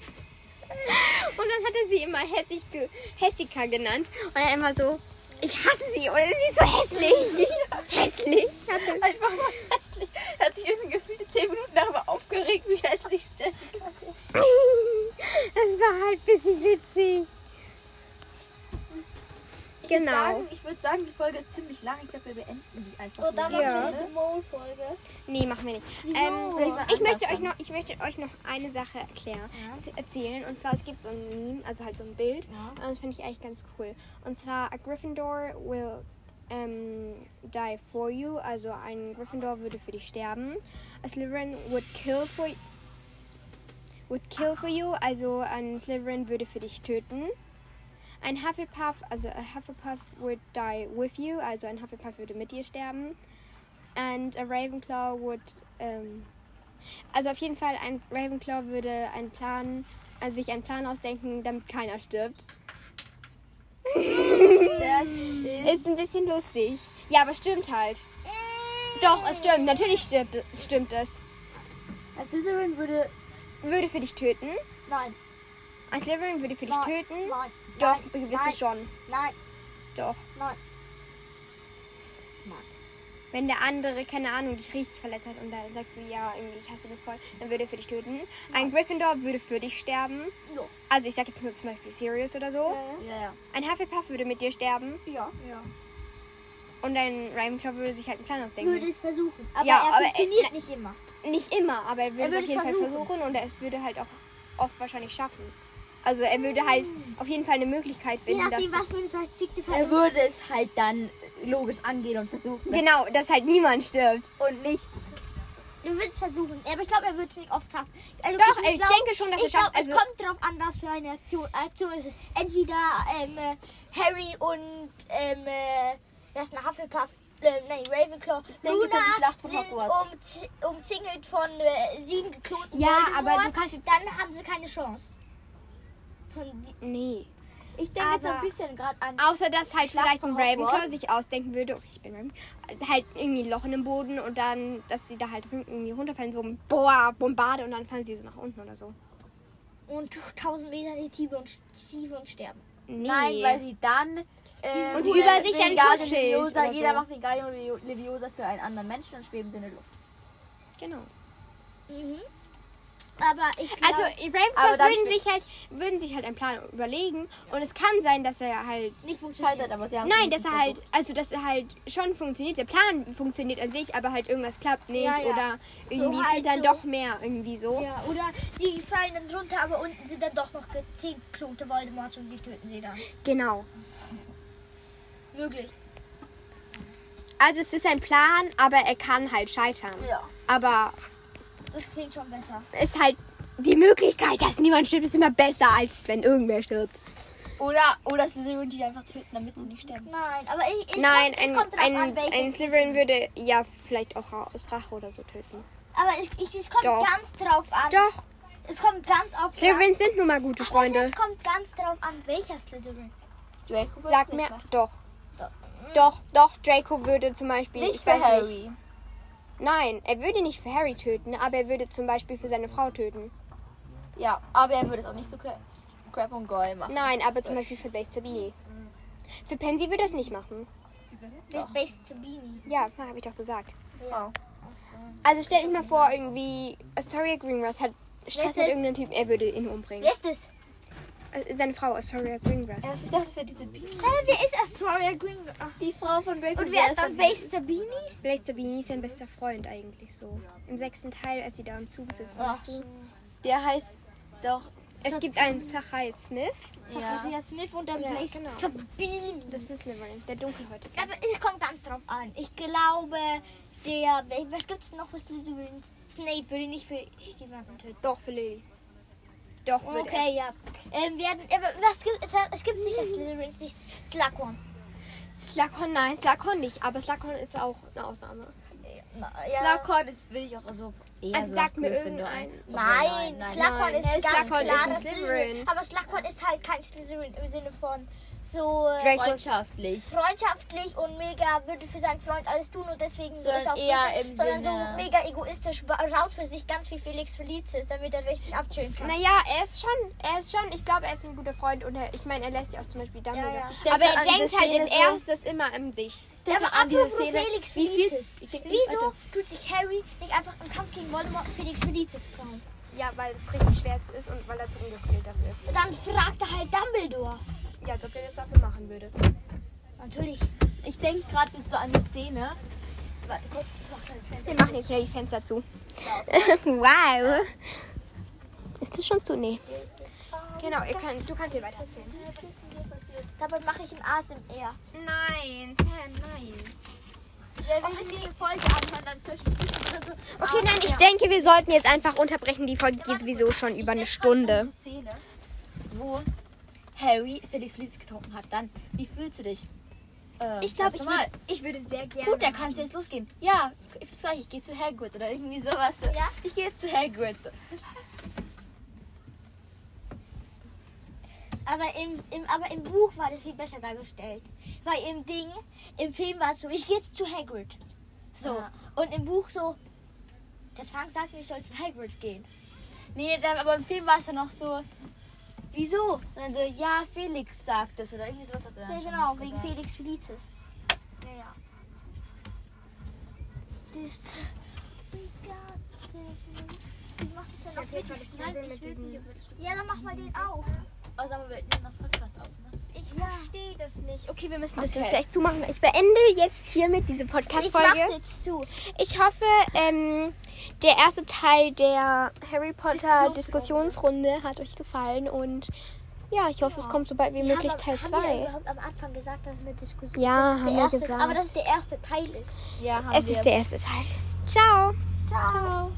(laughs) Und dann hat er sie immer hässig ge Hessika genannt. Und er immer so, ich hasse sie oder sie ist so hässlich. (laughs) hässlich. Hat Einfach mal hässlich. Hat sich irgendwie gefühlte 10 Minuten darüber aufgeregt, wie hässlich Jessica ist. (laughs) Das war halt ein bisschen witzig. Genau. Sagen, ich würde sagen, die Folge ist ziemlich lang. Ich glaube, wir beenden die einfach. So, dann hier, Ja. machen wir ne? die Mole-Folge. Nee, machen wir nicht. Ähm, ich, möchte euch noch, ich möchte euch noch eine Sache erklären, zu erzählen. Und zwar, es gibt so ein Meme, also halt so ein Bild. Ja. Und das finde ich eigentlich ganz cool. Und zwar, a Gryffindor will ähm, die for you. Also ein Gryffindor würde für dich sterben. A Slytherin would kill for would kill for you. Also ein Slytherin würde für dich töten. Ein Hufflepuff, also a Hufflepuff would die with you. Also ein Hufflepuff würde mit dir sterben. And a Ravenclaw would. Ähm, also auf jeden Fall ein Ravenclaw würde einen Plan, also sich einen Plan ausdenken, damit keiner stirbt. Das (laughs) ist Ist ein bisschen lustig. Ja, aber stimmt halt. Doch, es stimmt. Natürlich stimmt, stimmt es. Als Slytherin würde Würde für dich töten. Nein. Ein Slytherin würde für dich Nein. töten. Nein. Doch, Nein. gewisse Nein. schon. Nein. Doch. Nein. Wenn der andere, keine Ahnung, dich richtig verletzt hat und dann sagst du, ja, irgendwie, ich hasse dich voll, dann würde er für dich töten. Ein Gryffindor würde für dich sterben. Jo. Also ich sag jetzt nur zum Beispiel Sirius oder so. Ja, ja. Ein Hufflepuff würde mit dir sterben. Ja. ja. Und ein Ravenclaw würde sich halt einen Plan ausdenken. Würde es versuchen. Aber Ja, er aber, funktioniert äh, nicht immer. Nicht immer, aber er würde Er es würde auf es jeden Fall versuchen. versuchen und es würde halt auch oft wahrscheinlich schaffen. Also er würde halt auf jeden Fall eine Möglichkeit Je finden, dass nachdem, was es, für eine verzwickte Er Verletzung. würde es halt dann logisch angehen und versuchen. das- genau, dass halt niemand stirbt. Und nichts. Du willst versuchen, aber ich glaube, er wird es nicht oft schaffen. Also, Doch, ich ich denke schon, dass ich er schafft. glaub, Also es kommt drauf an, was für eine Aktion, Aktion es ist. Entweder ähm, äh, Harry und ähm, äh, das ist ein Hufflepuff, äh, nein, Ravenclaw, Denke Luna an die Schlacht von sind Hogwarts. umz- umzingelt von äh, sieben geklonten Ja, aber du kannst jetzt- dann haben sie keine Chance. Von die, nee. Ich denke jetzt so ein bisschen gerade an. Außer dass halt Schlacht vielleicht ein von Ravenclaw Hogwarts. sich ausdenken würde, okay, ich bin Ravenclaw, halt irgendwie ein Loch in dem Boden und dann, dass sie da halt irgendwie runterfallen, so boah, Bombarde und dann fallen sie so nach unten oder so. und 1000 Meter in die Tiefe und, Tiefe und sterben. Nee. Nein, weil sie dann. Äh, Und über sich ein Schutzschild Leviosa, oder Jeder so. macht Wingardium Leviosa für einen anderen Menschen und schweben sie in der Luft. Genau. Mhm. Aber ich glaub, Also Ravenclaws würden sich halt würden sich halt einen Plan überlegen und es kann sein, dass er halt nicht funktioniert. Scheitert, aber sie haben Nein, dass er halt, also dass er halt schon funktioniert. Der Plan funktioniert an sich, aber halt irgendwas klappt nicht Ja, ja. oder irgendwie halt sind dann so. doch mehr irgendwie so. Ja, oder sie fallen dann runter, aber unten sind dann doch noch zehn geklonte Voldemorts und die töten sie dann. Genau. Möglich. Also es ist ein Plan, aber er kann halt scheitern. Ja. Aber Das klingt schon besser. ist halt die Möglichkeit, dass niemand stirbt, ist immer besser, als wenn irgendwer stirbt. Oder, oder Slytherin die einfach töten, damit sie nicht sterben. Nein, aber ich, ich Nein, es ein, kommt ein, an, ein Slytherin würde ja vielleicht auch aus Rache oder so töten. aber ich, ich, es kommt Doch. ganz drauf an. Doch, Es kommt ganz auf Slytherins sind nun mal gute Aber Freunde. Es kommt ganz drauf an, welcher Slytherin. Draco Sag mir, doch. Doch. Doch, doch, Draco würde zum Beispiel, Nicht ich für weiß Harry. nicht. Nein, er würde nicht für Harry töten, aber er würde zum Beispiel für seine Frau töten. Ja, aber er würde es auch nicht für Cra- Crab und Goyle machen. Nein, aber zum Beispiel für Blaze Sabini. Für Pansy würde er es nicht machen. Ist Base Sabini. Ja, habe ich doch gesagt. Frau. Also stell dich mal vor, irgendwie Astoria Greengrass hat Stress mit irgendeinem Typen, er würde ihn umbringen. Wer ist das? Äh, Seine Frau, Astoria Greengrass. Erst ich dachte, das wäre diese Biene. Hä, wer ist Astoria Green? Ach. Die Frau von Draco. Und wer ist dann Base Sabini? Blaze Sabini ist sein bester Freund eigentlich so. Im sechsten Teil, als sie da im Zug sitzen, Ach weißt du? Der heißt doch. Es gibt einen Zachai Smith. Ja. Zacharias Smith und dann Ja, Blaze genau. Sabini. Das ist Slytherin, der dunkelhäutige. Aber es kommt ganz drauf an. Ich glaube, der. Was gibt es noch für Slytherins? Snape würde nicht für jemanden töten. Doch, für Lily. Doch. Okay, ja. Ähm, werden, aber was gibt, es gibt sicher Slytherins, nicht Slughorn. Slughorn, nein, Slughorn nicht. Aber Slughorn ist auch eine Ausnahme. Ja. Slughorn ist, will ich auch so eher Also so sagt mir irgendein- ein. Nein, nein, Slughorn nein. ist Ja, ganz Slughorn klar ist ein. Slytherin. Aber Slughorn ist halt kein Slytherin im Sinne von so äh, Freundschaftlich. freundschaftlich und mega würde für seinen Freund alles tun und deswegen so ist auch eher im sondern Sinne- so mega egoistisch raus für sich ganz viel Felix Felicis, damit er richtig abchillen kann. Naja, er ist schon, er ist schon, ich glaube, er ist ein guter Freund und er, ich meine, er lässt sich auch zum Beispiel Dumbledore. Ja, ja. Ich denke Aber er denkt halt im so- erstes immer an sich. Ja, aber an diese apropos Szene, Felix wie viel- Felicis. ich denke, Wieso Alter. tut sich Harry nicht einfach im Kampf gegen Voldemort Felix Felicis brauen? Ja, weil es richtig schwer zu ist und weil er zu ungeskillt dafür ist. Dann fragt er halt Dumbledore. Ja, als ob er das dafür machen würde. Natürlich. Ich denke gerade so an die Szene. Warte kurz, ich mach das Fenster. Wir machen jetzt schnell die Fenster zu. (laughs) wow. Ist das schon zu? Nee. Genau, ihr kann, du kannst hier weiter erzählen. Dabei mache ich ein ASMR. Nein, Sam, nein. Wer will diese Folge anhören, dann zwischendurch so. Okay, nein, ich denke, wir sollten jetzt einfach unterbrechen. Die Folge geht sowieso schon über eine Stunde. Die wo Harry Felix Feliz getrunken hat. Dann, wie fühlst du dich? Äh, Ich glaube, ich, würd, ich würde sehr gerne. Gut, dann kann es jetzt losgehen. Ja, ich gleich, ich gehe zu Hagrid oder irgendwie sowas. Ja? Ich gehe zu Hagrid. Aber im, im, aber im Buch war das viel besser dargestellt. Weil im Ding, im Film war es so, ich gehe jetzt zu Hagrid. So. Ja. Und im Buch so, der Frank sagt mir, ich soll zu Hagrid gehen. Nee, aber im Film war es ja noch so, wieso? Und dann so, ja, Felix sagt es oder irgendwie sowas hat er dann Ja, schon genau, wegen gesagt. Felix Felicis. Ja, ja. Das, Wieso machst du es denn? Nein, ich will nicht. Ja, dann mach mal den auf. Oh, sag mal, wir nehmen noch Podcast auf, Ich verstehe das nicht. Okay, wir müssen das Okay. jetzt gleich zumachen. Ich beende jetzt hiermit diese Ich Podcast-Folge. jetzt zu. Ich hoffe, ähm, der erste Teil der Harry Potter Diskussionsrunde hat euch gefallen und ja, ich hoffe, es kommt so bald wie möglich haben, Teil haben wir 2. überhaupt am Anfang gesagt, dass es eine Diskussion Ja, dass es haben der wir erste, gesagt. Aber dass es der erste Teil ist. Ja, haben Es wir. ist der erste Teil. Ciao. Ciao. Ciao.